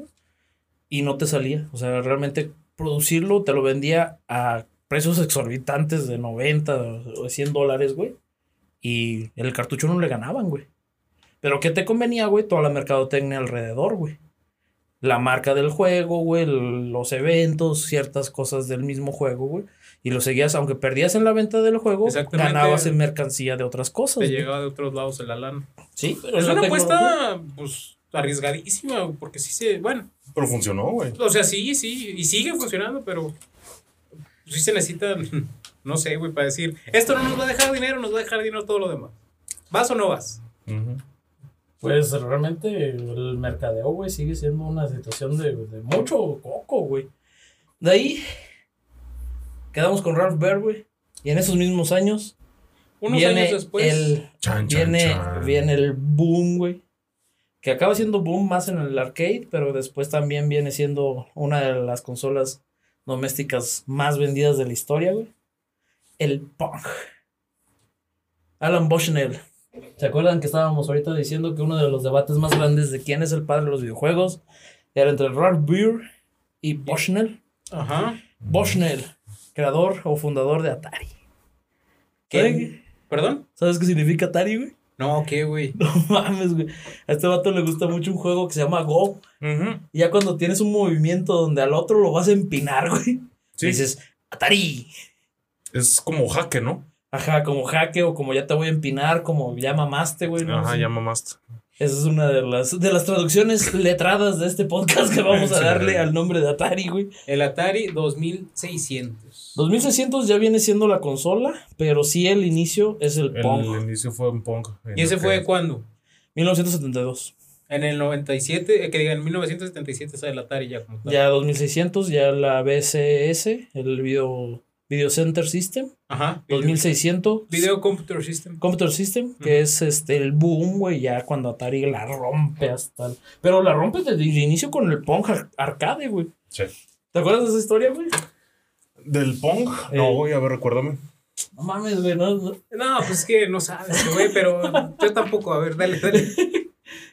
y no te salía. O sea, realmente producirlo te lo vendía a precios exorbitantes de 90 o de 100 dólares, güey. Y el cartucho no le ganaban, güey. Pero ¿qué te convenía, güey? Toda la mercadotecnia alrededor, güey. La marca del juego, güey, el- los eventos, ciertas cosas del mismo juego, güey. Y lo seguías, aunque perdías en la venta del juego, ganabas en mercancía de otras cosas. Te güey. llegaba de otros lados de la lana. Sí, pero Es una apuesta, pues, arriesgadísima, porque sí se. Bueno, Pero funcionó, güey. o sea, sí, sí, y sigue funcionando, pero sí se necesita, no sé, güey, para decir, esto no nos va a dejar dinero, nos va a dejar dinero todo lo demás. ¿Vas o no vas? Ujú. Pues realmente el mercadeo, güey, sigue siendo una situación de, de mucho coco, güey. De ahí quedamos con Ralph Baer, güey. Y en esos mismos años Unos viene años después. el Chan, chan, viene, chan. viene el boom, güey. Que acaba siendo boom más en el arcade, pero después también viene siendo una de las consolas domésticas más vendidas de la historia, güey. El Pong. Alan Bushnell. ¿Se acuerdan que estábamos ahorita diciendo que uno de los debates más grandes de quién es el padre de los videojuegos era entre Ralph Beer y Bushnell? Ajá. Bushnell, creador o fundador de Atari. ¿Qué? ¿Perdón? ¿Sabes qué significa Atari, güey? No, ¿qué, güey? No mames, güey. A este vato le gusta mucho un juego que se llama Go. Y ya cuando tienes un movimiento donde al otro lo vas a empinar, güey. Sí. Dices, Atari. Es como jaque, ¿no? Ajá, como jaque o como ya te voy a empinar, como ya mamaste, güey. ¿no? Ajá, Sí. ya mamaste. Esa es una de las, de las traducciones letradas de este podcast que vamos a darle al nombre de Atari, güey. El Atari 2600. 2600 ya viene siendo la consola, pero sí el inicio es el El, Pong. inicio fue un Pong. ¿Y ese fue cuándo? 1972. En el 97, eh, que digan, en 1977 sale el Atari ya como tal. Ya 2600, ya la BCS, el Video, Video Center System. Ajá. 2600. Video Computer System. Computer System, que es este el boom, güey, ya cuando Atari la rompe hasta el... Pero la rompe desde el inicio con el Pong ar- arcade, güey. Sí. ¿Te acuerdas de esa historia, güey? ¿Del Pong? Eh. No, voy a ver, recuérdame. No mames, güey, no, no. No, pues es que no sabes, güey, pero yo tampoco. A ver, dale, dale.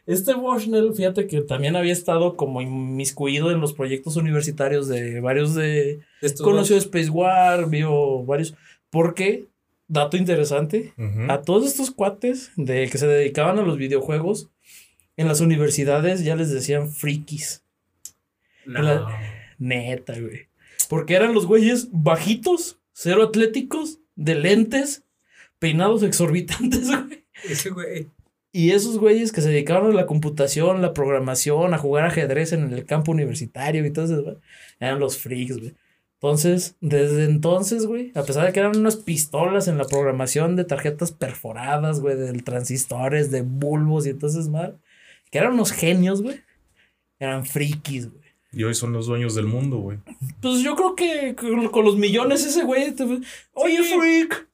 Este Bushnell, fíjate que también había estado como inmiscuido en los proyectos universitarios de varios de... Estos Conoció dos. Space War, vio varios... Porque, dato interesante, a todos estos cuates de que se dedicaban a los videojuegos, en las universidades ya les decían frikis. No. Neta, güey. Porque eran los güeyes bajitos, cero atléticos, de lentes, peinados exorbitantes, güey. Ese güey. Y esos güeyes que se dedicaban a la computación, la programación, a jugar ajedrez en el campo universitario y todo eso, güey, eran los freaks, güey. Entonces, desde entonces, güey, a pesar de que eran unas pistolas en la programación de tarjetas perforadas, güey, de transistores, de bulbos y entonces, mal, que eran unos genios, güey, eran frikis, güey. Y hoy son los dueños del mundo, güey. Pues yo creo que con, con los millones ese güey, te- oye, Sí. freak.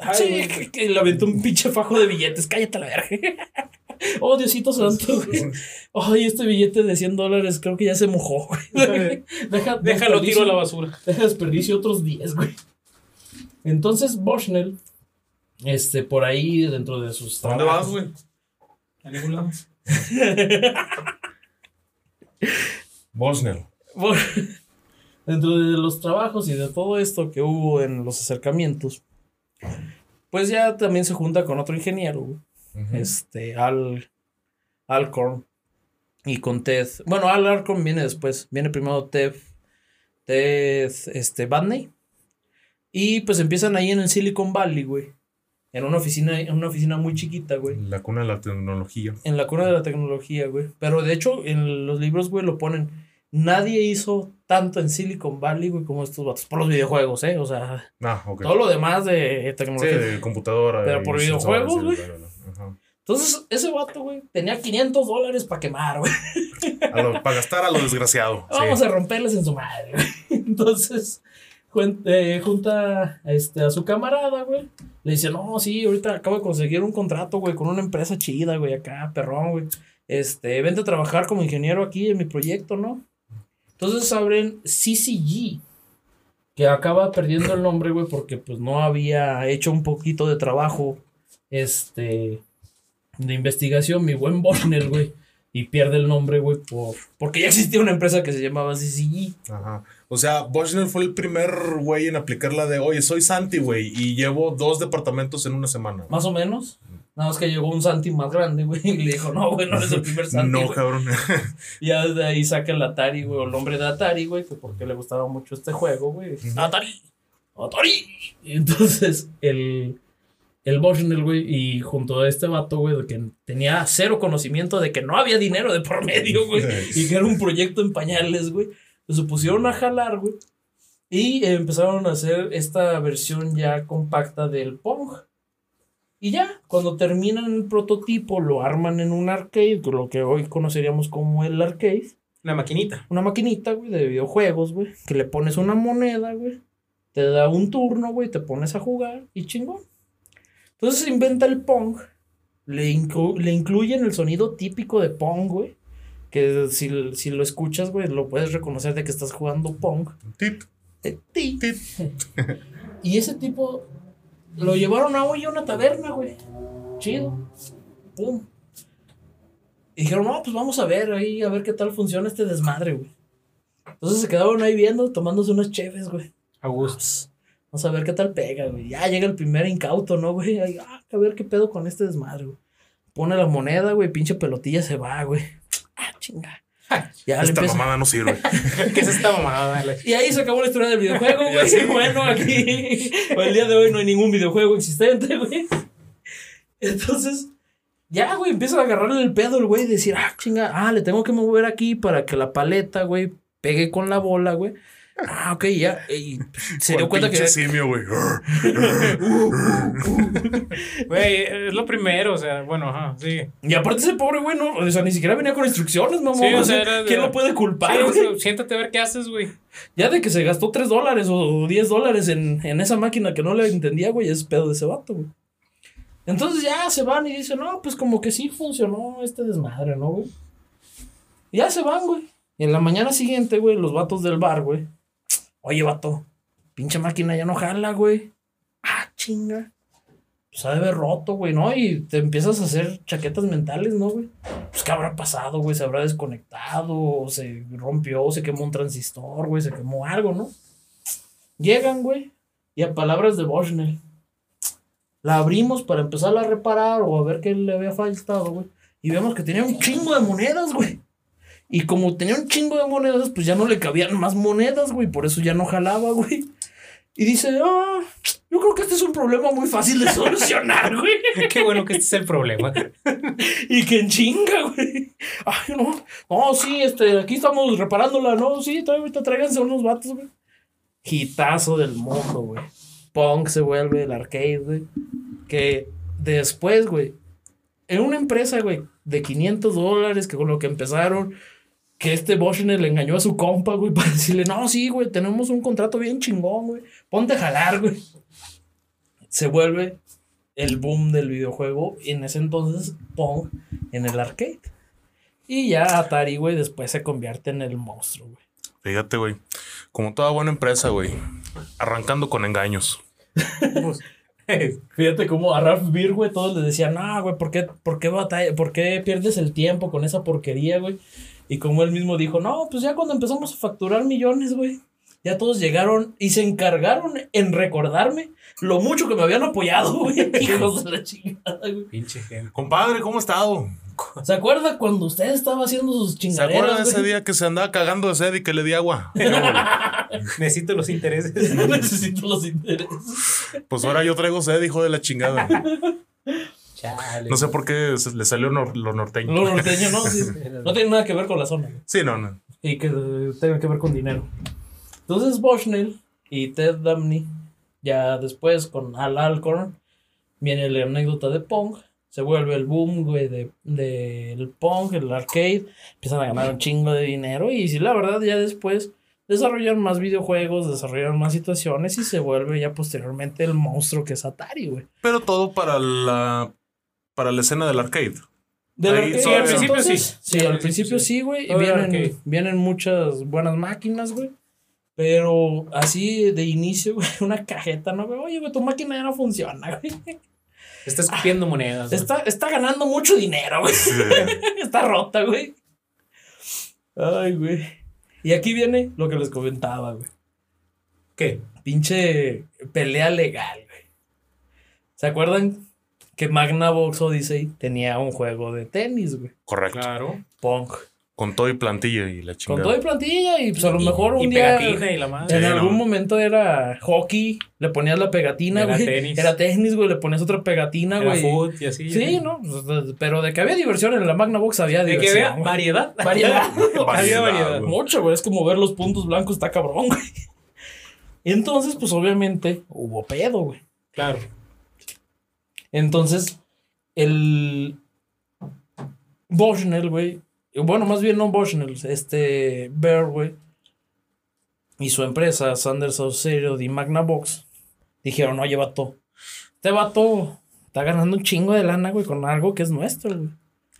Ay, Sí, güey. que, que le aventó un pinche fajo de billetes. Cállate a la verga. Oh, Diosito santo, güey. Ay, este billete de 100 dólares creo que ya se mojó, güey. Deja, Déjalo, tiro a la basura. Deja desperdicio otros 10, güey. Entonces, Bushnell, este, por ahí dentro de sus ¿A dónde vas, güey? A ningún lado. Bosnell. Bueno, dentro de los trabajos y de todo esto que hubo en los acercamientos, pues ya también se junta con otro ingeniero, güey, este, Al Alcorn, y con Ted. Bueno, Al Alcorn viene después, viene primero Ted, Ted, este, Badney, y pues empiezan ahí en el Silicon Valley, güey, en una oficina, en una oficina muy chiquita, güey. La cuna de la tecnología. En la cuna de la tecnología, güey. Pero de hecho, en los libros, güey, lo ponen. Nadie hizo tanto en Silicon Valley, güey, como estos vatos. Por los videojuegos, ¿eh? O sea, Ah, ok. todo lo demás de Sí, tecnología. de computadora. Pero por videojuegos, güey. Entonces, ese vato, güey, tenía 500 dólares para quemar, güey. Para gastar a lo desgraciado. sí. Vamos a romperles en su madre, güey. Entonces, eh, junta este, a su camarada, güey. Le dice, no, sí, ahorita acabo de conseguir un contrato, güey, con una empresa chida, güey, acá, perrón, güey. Este, vente a trabajar como ingeniero aquí en mi proyecto, ¿no? Entonces abren CCG, que acaba perdiendo el nombre, güey, porque pues no había hecho un poquito de trabajo, este, de investigación, mi buen Bosner, güey. Y pierde el nombre, güey, por, porque ya existía una empresa que se llamaba CCG. Ajá. O sea, Boschner fue el primer güey en aplicar la de, oye, soy Santi, güey, y llevo dos departamentos en una semana. Más o menos. Nada más que llegó un Santi más grande, güey, y le dijo, no, güey, no eres el primer Santi. no, güey". cabrón. Y ya de ahí saca el Atari, güey, o el nombre de Atari, güey, que porque le gustaba mucho este juego, güey. Atari, Atari. Y entonces, el, el Bushnell, güey, y junto a este vato, güey, de que tenía cero conocimiento de que no había dinero de por medio, güey, y que era un proyecto en pañales, güey, se pusieron a jalar, güey, y empezaron a hacer esta versión ya compacta del Pong. Y ya, cuando terminan el prototipo, lo arman en un arcade, lo que hoy conoceríamos como el arcade. Una maquinita. Una maquinita, güey, de videojuegos, güey, que le pones una moneda, güey, te da un turno, güey, te pones a jugar y chingón. Entonces se inventa el Pong, le, inclu- le incluyen el sonido típico de Pong, güey, que si, si lo escuchas, güey, lo puedes reconocer de que estás jugando Pong. Tit, Eh, ti. tit. Y ese tipo lo llevaron a hoy a una taberna, güey. Chido. Pum. Y dijeron, no, pues vamos a ver ahí, a ver qué tal funciona este desmadre, güey. Entonces se quedaron ahí viendo, tomándose unas cheves, güey. A gusto. Vamos a ver qué tal pega, güey. Ya llega el primer incauto, ¿no, güey? Ahí, ah, a ver qué pedo con este desmadre, güey. Pone la moneda, güey, pinche pelotilla se va, güey. Ah, chinga. Ya Esta mamada no sirve. ¿Qué es esta mamada? La- y ahí se acabó la historia del videojuego, güey. Bueno, aquí. El día de hoy no hay ningún videojuego existente, güey. Entonces, ya, güey, empieza a agarrarle el pedo el güey y decir, ah, chinga, ah, le tengo que mover aquí para que la paleta, güey, pegue con la bola, güey. Ah, ok, ya. Y se dio cuenta que. simio, güey. Güey, es lo primero, o sea, bueno, ajá, sí. Y aparte ese pobre güey, no, o sea, ni siquiera venía con instrucciones, mamón. Sí, o sea, era de- ¿quién lo puede culpar, Sí, o güey? sea, siéntate a ver qué haces, güey. Ya de que se gastó 3 dólares o 10 dólares en, en esa máquina que no le entendía, güey, es pedo de ese vato, güey. Entonces ya se van y dicen, no, pues como que sí funcionó este desmadre, ¿no, güey? Y ya se van, güey. Y en la mañana siguiente, güey, los vatos del bar, güey. Oye, vato, pinche máquina ya no jala, güey. Ah, chinga. Pues ha de haber roto, güey, ¿no? Y te empiezas a hacer chaquetas mentales, ¿no, güey? Pues qué habrá pasado, güey, se habrá desconectado, o se rompió, se quemó un transistor, güey, se quemó algo, ¿no? Llegan, güey, y a palabras de Bushnell, la abrimos para empezar a reparar o a ver qué le había faltado, güey. Y vemos que tenía un chingo de monedas, güey. Y como tenía un chingo de monedas, pues ya no le cabían más monedas, güey. Por eso ya no jalaba, güey. Y dice, ah, yo creo que este es un problema muy fácil de solucionar, güey. Qué bueno que este es el problema. Y que en chinga, güey. Ay, no. No, sí, este, aquí estamos reparándola, ¿no? Sí, todavía ahorita tráiganse unos vatos, güey. Hitazo del mundo, güey. Punk se vuelve el arcade, güey. Que después, güey, en una empresa, güey, de 500 dólares, que con lo que empezaron, que este Boschner le engañó a su compa, güey, para decirle, no, sí, güey, tenemos un contrato bien chingón, güey. Ponte a jalar, güey. Se vuelve el boom del videojuego y en ese entonces Pong en el arcade. Y ya Atari, güey, después se convierte en el monstruo, güey. Fíjate, güey. Como toda buena empresa, güey. Arrancando con engaños. Fíjate cómo a Ralph Beer, güey, todos le decían, no, güey, ¿por qué, por, qué batalla, ¿por qué pierdes el tiempo con esa porquería, güey? Y como él mismo dijo, no, pues ya cuando empezamos a facturar millones, güey, ya todos llegaron y se encargaron en recordarme lo mucho que me habían apoyado, güey. Hijos de la chingada, güey. Pinche gente. Compadre, ¿cómo ha estado? ¿Se acuerda cuando usted estaba haciendo sus ¿Se chingaderas, acuerda de ese día que se andaba cagando de sed y que le di agua? Necesito los intereses. Necesito los intereses. Pues ahora yo traigo sed, hijo de la chingada. Chale. No sé por qué se- le salió nor- lo norteño. Lo norteño, ¿no? Sí. No tiene nada que ver con la zona. Sí, no, no. y que eh, tenga que ver con dinero. Entonces Bushnell y Ted Dabney, ya después con Al Alcorn, viene la anécdota de Pong, se vuelve el boom, güey, de, del Pong, el arcade, empiezan a ganar un chingo de dinero y sí, la verdad ya después desarrollan más videojuegos, desarrollan más situaciones y se vuelve ya posteriormente el monstruo que es Atari, güey. Pero todo para la para la escena del arcade. Del Ahí arcade, sí, al principio entonces, sí. Sí, al principio sí, güey. Y vienen, vienen muchas buenas máquinas, güey. Pero así de inicio, güey, una cajeta, ¿no? güey? Oye, güey, tu máquina ya no funciona, güey. Está escupiendo monedas. güey. Está, está ganando mucho dinero, güey. está rota, güey. Ay, güey. Y aquí viene lo que les comentaba, güey. ¿Qué? Pinche pelea legal, güey. ¿Se acuerdan que Magnavox Odyssey tenía un juego de tenis, güey? Correcto. Claro. Punk. Con todo y plantilla y la Con chingada. todo y plantilla y pues a lo mejor y un día pegatina y la madre. en Sí, algún no. momento era hockey, le ponías la pegatina, Era güey. tenis. Era tenis, güey, le ponías otra pegatina, Era güey. foot y así. Sí, ¿no? Pues, Pero de que había diversión en la Magnavox había De que diversión. güey. variedad. Variedad. Había Variedad, güey. Mucho, güey. Es como ver los puntos blancos, está cabrón, güey. Y entonces, pues obviamente hubo pedo, güey. Claro. Entonces, el Bushnell, güey. Bueno, más bien no Bushnell, este Bear, güey. Y su empresa, Sanders Auxilio y Magnavox, dijeron, oye, vato, este vato está ganando un chingo de lana, güey, con algo que es nuestro, güey.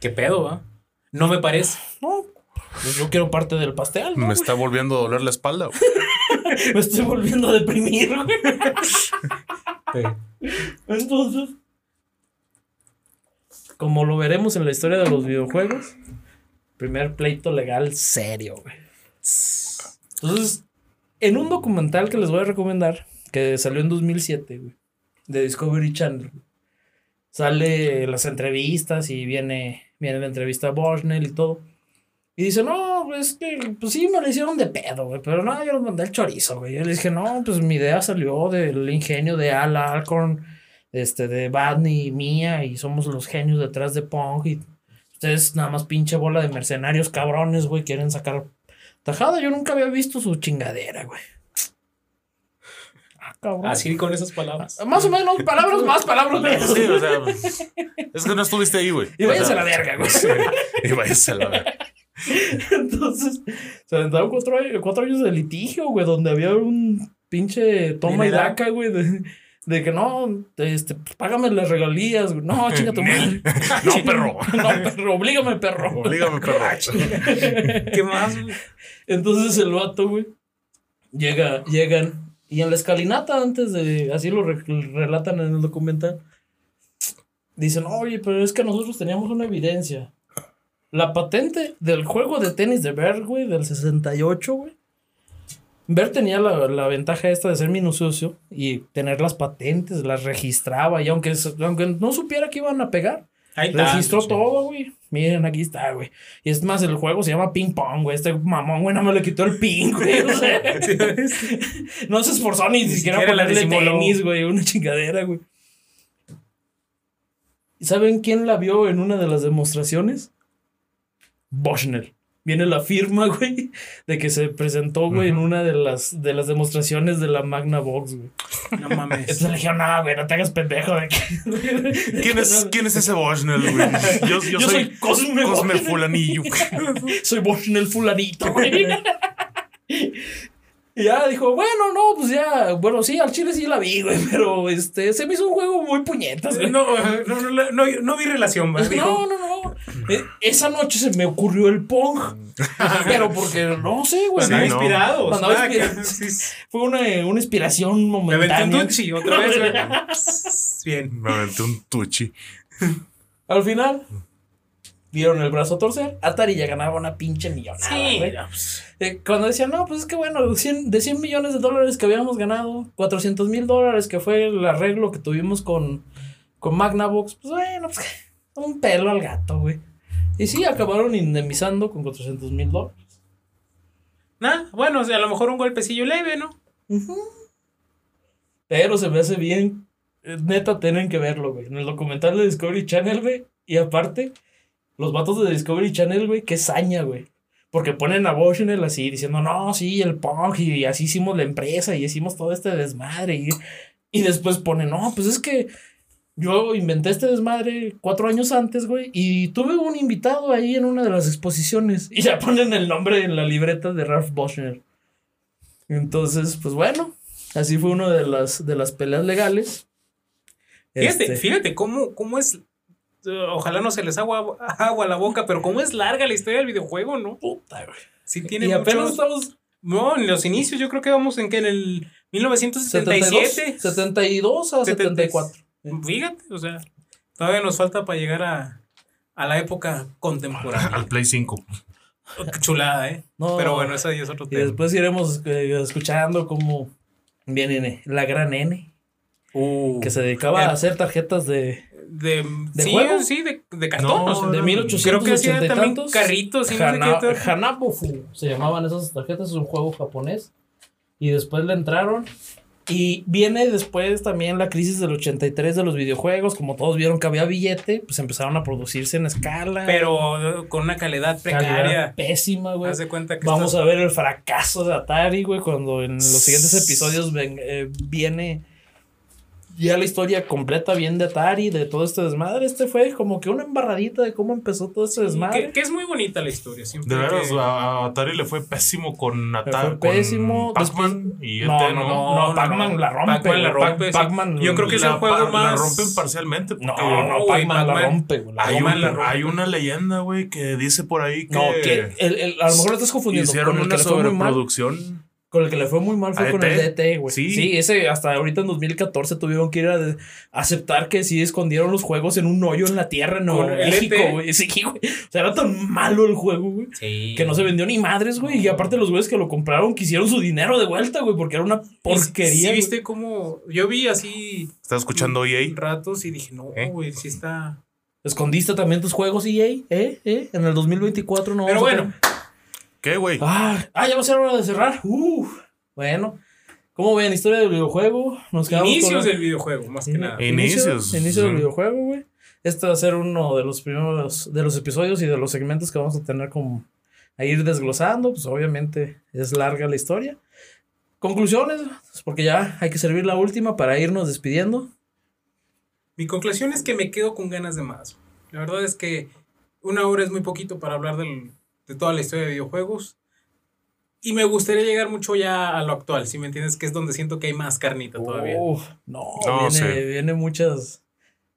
¿Qué pedo, va? No me parece. No, pues yo quiero parte del pastel, ¿no, Me está volviendo a doler la espalda. güey. Me estoy volviendo a deprimir, güey. Entonces, como lo veremos en la historia de los videojuegos, primer pleito legal serio, güey. Entonces, en un documental que les voy a recomendar, que salió en 2007, güey, de Discovery Channel, sale las entrevistas y viene, viene la entrevista a Bushnell y todo. Y dice, no, es que, pues sí, me lo hicieron de pedo, güey, pero no, yo los mandé el chorizo, güey. Yo le dije, no, pues mi idea salió del ingenio de Al Alcorn, este, de Badney y mía, y somos los genios detrás de Pong, y ustedes nada más pinche bola de mercenarios cabrones, güey, quieren sacar tajada. Yo nunca había visto su chingadera, güey. Ah, cabrón. Así con esas palabras. Más o menos, palabras más, palabras menos. Sí, o sea, es que no estuviste ahí, güey. Y váyanse O sea, a la verga, güey. Y váyanse a la verga. Entonces, se aventaron cuatro, años- cuatro años de litigio, güey, donde había un pinche toma y daca, güey, de, de que no, este, pues, págame las regalías, güey. No, chinga tu madre. No, perro. No, perro, oblígame, perro. Oblígame, perro. ¿Qué más? güey? Entonces el vato, güey, llega, llegan, y en la escalinata, antes de, así lo re- relatan en el documental, dicen, oye, pero es que nosotros teníamos una evidencia. La patente del juego de tenis de Bert, güey, del 68, güey. Bert tenía la, la ventaja esta de ser minucioso y tener las patentes, las registraba, y aunque, aunque no supiera que iban a pegar, Ahí está. Registró sí. todo, güey. Miren, aquí está, güey. Y es más, el juego se llama Ping Pong, güey. Este mamón, güey, no me le quitó el ping, güey. O sea, no se esforzó ni, siquiera siquiera ponerle tenis, güey. Una chingadera, güey. ¿Y ¿Saben quién la vio en una de las demostraciones? Boschner. Viene la firma, güey, de que se presentó, güey, en una de las, de las demostraciones de la Magna Box, güey. No mames. Entonces le dijeron, no, güey, no te hagas pendejo de que... ¿Quién es, ¿quién es ese Boschner, güey? Yo, yo, Yo soy, soy Cosme Cosme. Fulanillo. soy Boschner el fulanito, güey. Y ya dijo, bueno, no, pues ya, bueno, sí, al chile sí la vi, güey, pero este, se me hizo un juego muy puñetas, güey. No, no, no, no, no, no vi relación. Dijo, No, no, no. Eh, esa noche se me ocurrió el Pong. pero porque, no sé, güey. Andaba Sí, no. inspirado. Andaba inspirado. sí, sí. Fue una, una inspiración Me aventé un momentánea. Tucci otra vez, güey. Bien. Me aventé un tuchi. Al final, dieron el brazo a torcer. Atari ya ganaba una pinche millonada, Sí. güey. Eh, cuando decían, no, pues es que bueno, 100 de 100 millones de dólares que habíamos ganado, 400 mil dólares que fue el arreglo que tuvimos con, con Magnavox, pues bueno, pues un pelo al gato, güey. Y sí, acabaron indemnizando con 400 mil dólares. Nah, bueno, o sea, a lo mejor un golpecillo leve, ¿no? Pero se me hace bien, eh, neta, tienen que verlo, güey. En el documental de Discovery Channel, güey. Y aparte, los vatos de Discovery Channel, güey, qué saña, güey. Porque ponen a Bushnell así, diciendo, no, sí, el punk, y así hicimos la empresa, y hicimos todo este desmadre. Y, y después ponen, no, pues es que yo inventé este desmadre cuatro años antes, güey, y tuve un invitado ahí en una de las exposiciones. Y ya ponen el nombre en la libreta de Ralph Bushnell. Entonces, pues bueno, así fue una de las, de las peleas legales. Fíjate, Este, fíjate cómo, cómo es. Ojalá no se les agua, agua a la boca, pero cómo es larga la historia del videojuego, ¿no? puta, güey. Sí tiene Y apenas muchos- estamos No, en los inicios yo creo que vamos en que en el 72, 1977. 72 a 74. Fíjate, o sea, todavía nos falta para llegar a, a la época contemporánea. Al Play 5. Qué chulada, ¿eh? No, Pero bueno, eso ya es otro Y tema. después iremos eh, escuchando cómo viene la gran N, Uh, que se dedicaba Eh, a hacer tarjetas de, de, ¿De sí, juego? sí, de, de cartón. No, o sea, de no, 1880 Creo que hacía y también tantos. carritos y no sé Hana-. Hanabofu se llamaban esas tarjetas, es un juego japonés. Y después le entraron. Y viene después también la crisis del 83 de los videojuegos. Como todos vieron que había billete, pues empezaron a producirse en escala. Pero uh, con una calidad calidad precaria. pésima, güey. Haz de cuenta que Vamos estás- a ver el fracaso de Atari, güey, cuando en los siguientes episodios ven- eh, viene ya la historia completa bien de Atari, de todo este desmadre. Este fue como que una embarradita de cómo empezó todo este desmadre. que, que es muy bonita la historia. Siempre De veras, que- a Atari le fue pésimo con Atari. fue pésimo. Pac-Man y no, ET, no, ¿no? no, No, Pac-Man no. la rompe. Pac-Man la. Pac- rompe, sí. Pac-Man. Yo creo que es el La juego pa- La más- rompen parcialmente. No, porque no, Pac-Man la rompe, la hay, rompe. un- la rompe. hay una leyenda, güey, que dice por ahí que No, que el- el- a lo mejor lo estás confundiendo. hicieron con una sobreproducción. Con el que le fue muy mal fue ¿A con el DT, güey. Sí. Sí. ese hasta ahorita en 2014 tuvieron que ir a aceptar que sí escondieron los juegos en un hoyo en la tierra en Nuevo ¿Con el México, ET? güey. Sí, güey. O sea, era tan malo el juego, güey. Sí. Que no se vendió ni madres, güey. Y aparte los güeyes que lo compraron quisieron su dinero de vuelta, güey, porque era una porquería. Sí, viste cómo. Yo vi así ¿Estás escuchando EA? ratos y dije, no, ¿Eh? güey, sí está. Escondiste también tus juegos EA, ¿eh? ¿eh? En el 2024 no Pero a bueno, ¿Qué, güey? Ah, ah, ya va a ser hora de cerrar. Uf. Bueno, ¿cómo ven? Historia del videojuego. Nos quedamos inicios con- del videojuego, más que nada. Inicios. Inicio del videojuego, güey. Este va a ser uno de los primeros de los episodios y de los segmentos que vamos a tener como a ir desglosando. Pues obviamente es larga la historia. Conclusiones, pues, porque ya hay que servir la última para irnos despidiendo. Mi conclusión es que me quedo con ganas de más. La verdad es que una hora es muy poquito para hablar del- de toda la historia de videojuegos. Y me gustaría llegar mucho ya a lo actual, si me entiendes, que es donde siento que hay más carnita todavía. No, No, viene, sí. viene muchas.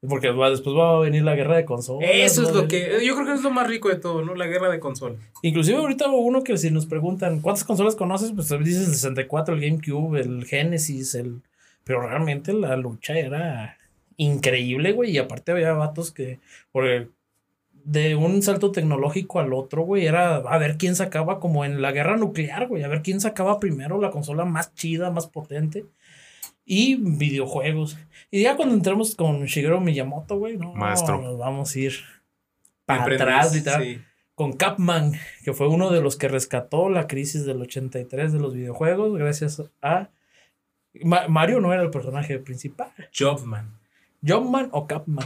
Porque va- después va a venir la guerra de consolas. Eso es va a lo que. Yo creo que es lo más rico de todo, ¿no? La guerra de consola. Inclusive ahorita hubo uno que si nos preguntan cuántas consolas conoces, pues dices el 64, el GameCube, el Genesis, el... Pero realmente la lucha era increíble, güey. Y aparte había vatos que... Porque de un salto tecnológico al otro, güey, era a ver quién sacaba como en la guerra nuclear, güey. A ver quién sacaba primero la consola más chida, más potente. y videojuegos. Y ya cuando entramos con Shigeru Miyamoto, güey, no, Maestro. nos vamos a ir para atrás, literal. sí. Con Capman, que fue uno de los que rescató la crisis del 83 de los videojuegos, gracias a... Ma- Mario no era el personaje principal. Jobman. Jumpman o Capman.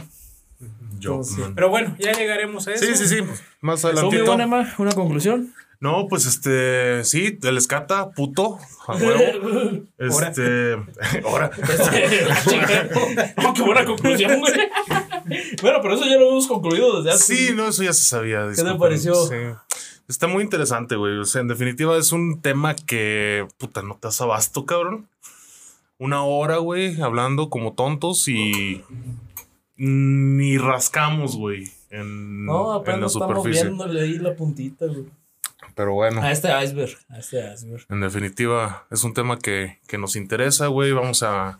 Yo, Entonces. Pero bueno, ya llegaremos a eso. Sí, sí, sí. Más ¿Tú, mi adelantito. buen Emma, una conclusión? No, pues este, sí, el escata, puto, a huevo. Este, ahora. Oh, qué buena conclusión, güey. bueno, pero eso ya lo hemos concluido desde hace. Sí, no, eso ya se sabía. te disculpen. pareció? Sí. Está muy interesante, güey. O sea, en definitiva es un tema que, puta, no te das abasto, cabrón. Una hora, güey, hablando como tontos y ni rascamos, güey, en, No, en apenas la estamos superficie. viéndole ahí la puntita, güey. Pero bueno. A este iceberg, a este iceberg. En definitiva, es un tema que, que nos interesa, güey. Vamos a,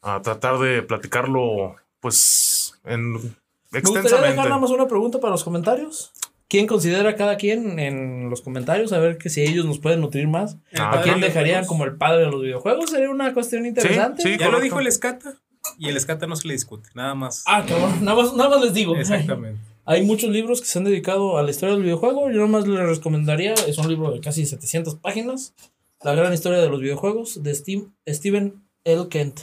a tratar de platicarlo, pues, en Me gustaría extensamente. dejar nada más una pregunta para los comentarios. ¿Quién considera a cada quien en los comentarios? A ver que si ellos nos pueden nutrir más. Ah, ¿A quién dejarían como el padre de los videojuegos? Sería una cuestión interesante. sí. Ya lo dijo el Escata. Y el Escata no se le discute. Nada más. Ah, cabrón. Nada más, nada más les digo. Exactamente. Hay muchos libros que se han dedicado a la historia del videojuego. Yo nada más les recomendaría, es un libro de casi 700 páginas, La gran historia de los videojuegos de Steve- Stephen L. Kent.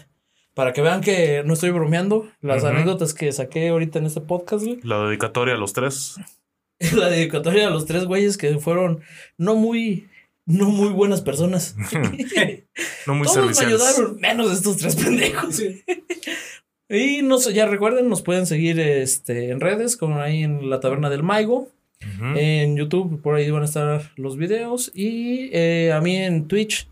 Para que vean que no estoy bromeando, las anécdotas que saqué ahorita en este podcast, güey. La dedicatoria a los tres. La dedicatoria a los tres güeyes que fueron no muy, no muy buenas personas. No muy Todos me ayudaron, menos estos tres pendejos. y no sé, ya recuerden, nos pueden seguir este, en redes, como ahí en la taberna del Maigo. En YouTube, por ahí van a estar los videos. Y eh, a mí en Twitch,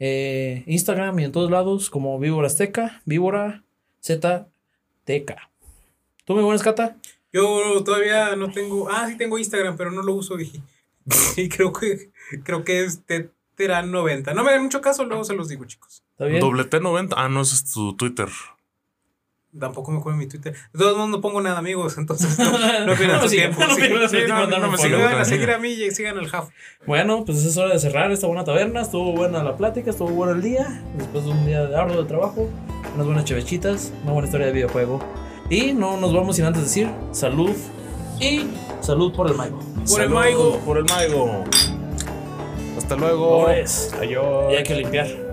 eh, Instagram y en todos lados, como Víbora Azteca, Víbora ZTK. ¿Tú me buenas, Cata? Yo todavía no tengo. Ah, sí tengo Instagram, pero no lo uso. Y, y creo que creo que es Tetera90. No me den mucho caso, luego se los digo, chicos. ¿Está bien? Doble T90. Ah, no, ese es tu Twitter. Tampoco me acuerdo mi Twitter. De todos modos, no pongo nada, amigos. Entonces, no, no pierdan No su tiempo. no Sí, sí, no, no no me sigan. a seguir a mí y sigan al Half. Bueno, pues es hora de cerrar esta buena taberna. Estuvo buena la plática, estuvo bueno el día. Después de un día de arduo de trabajo, unas buenas chevechitas, una buena historia de videojuego. Y no nos vamos sin antes decir salud y salud por el Maigo. Por el Salud Maigo. Por el Maigo. Hasta luego. Adiós. y hay que limpiar.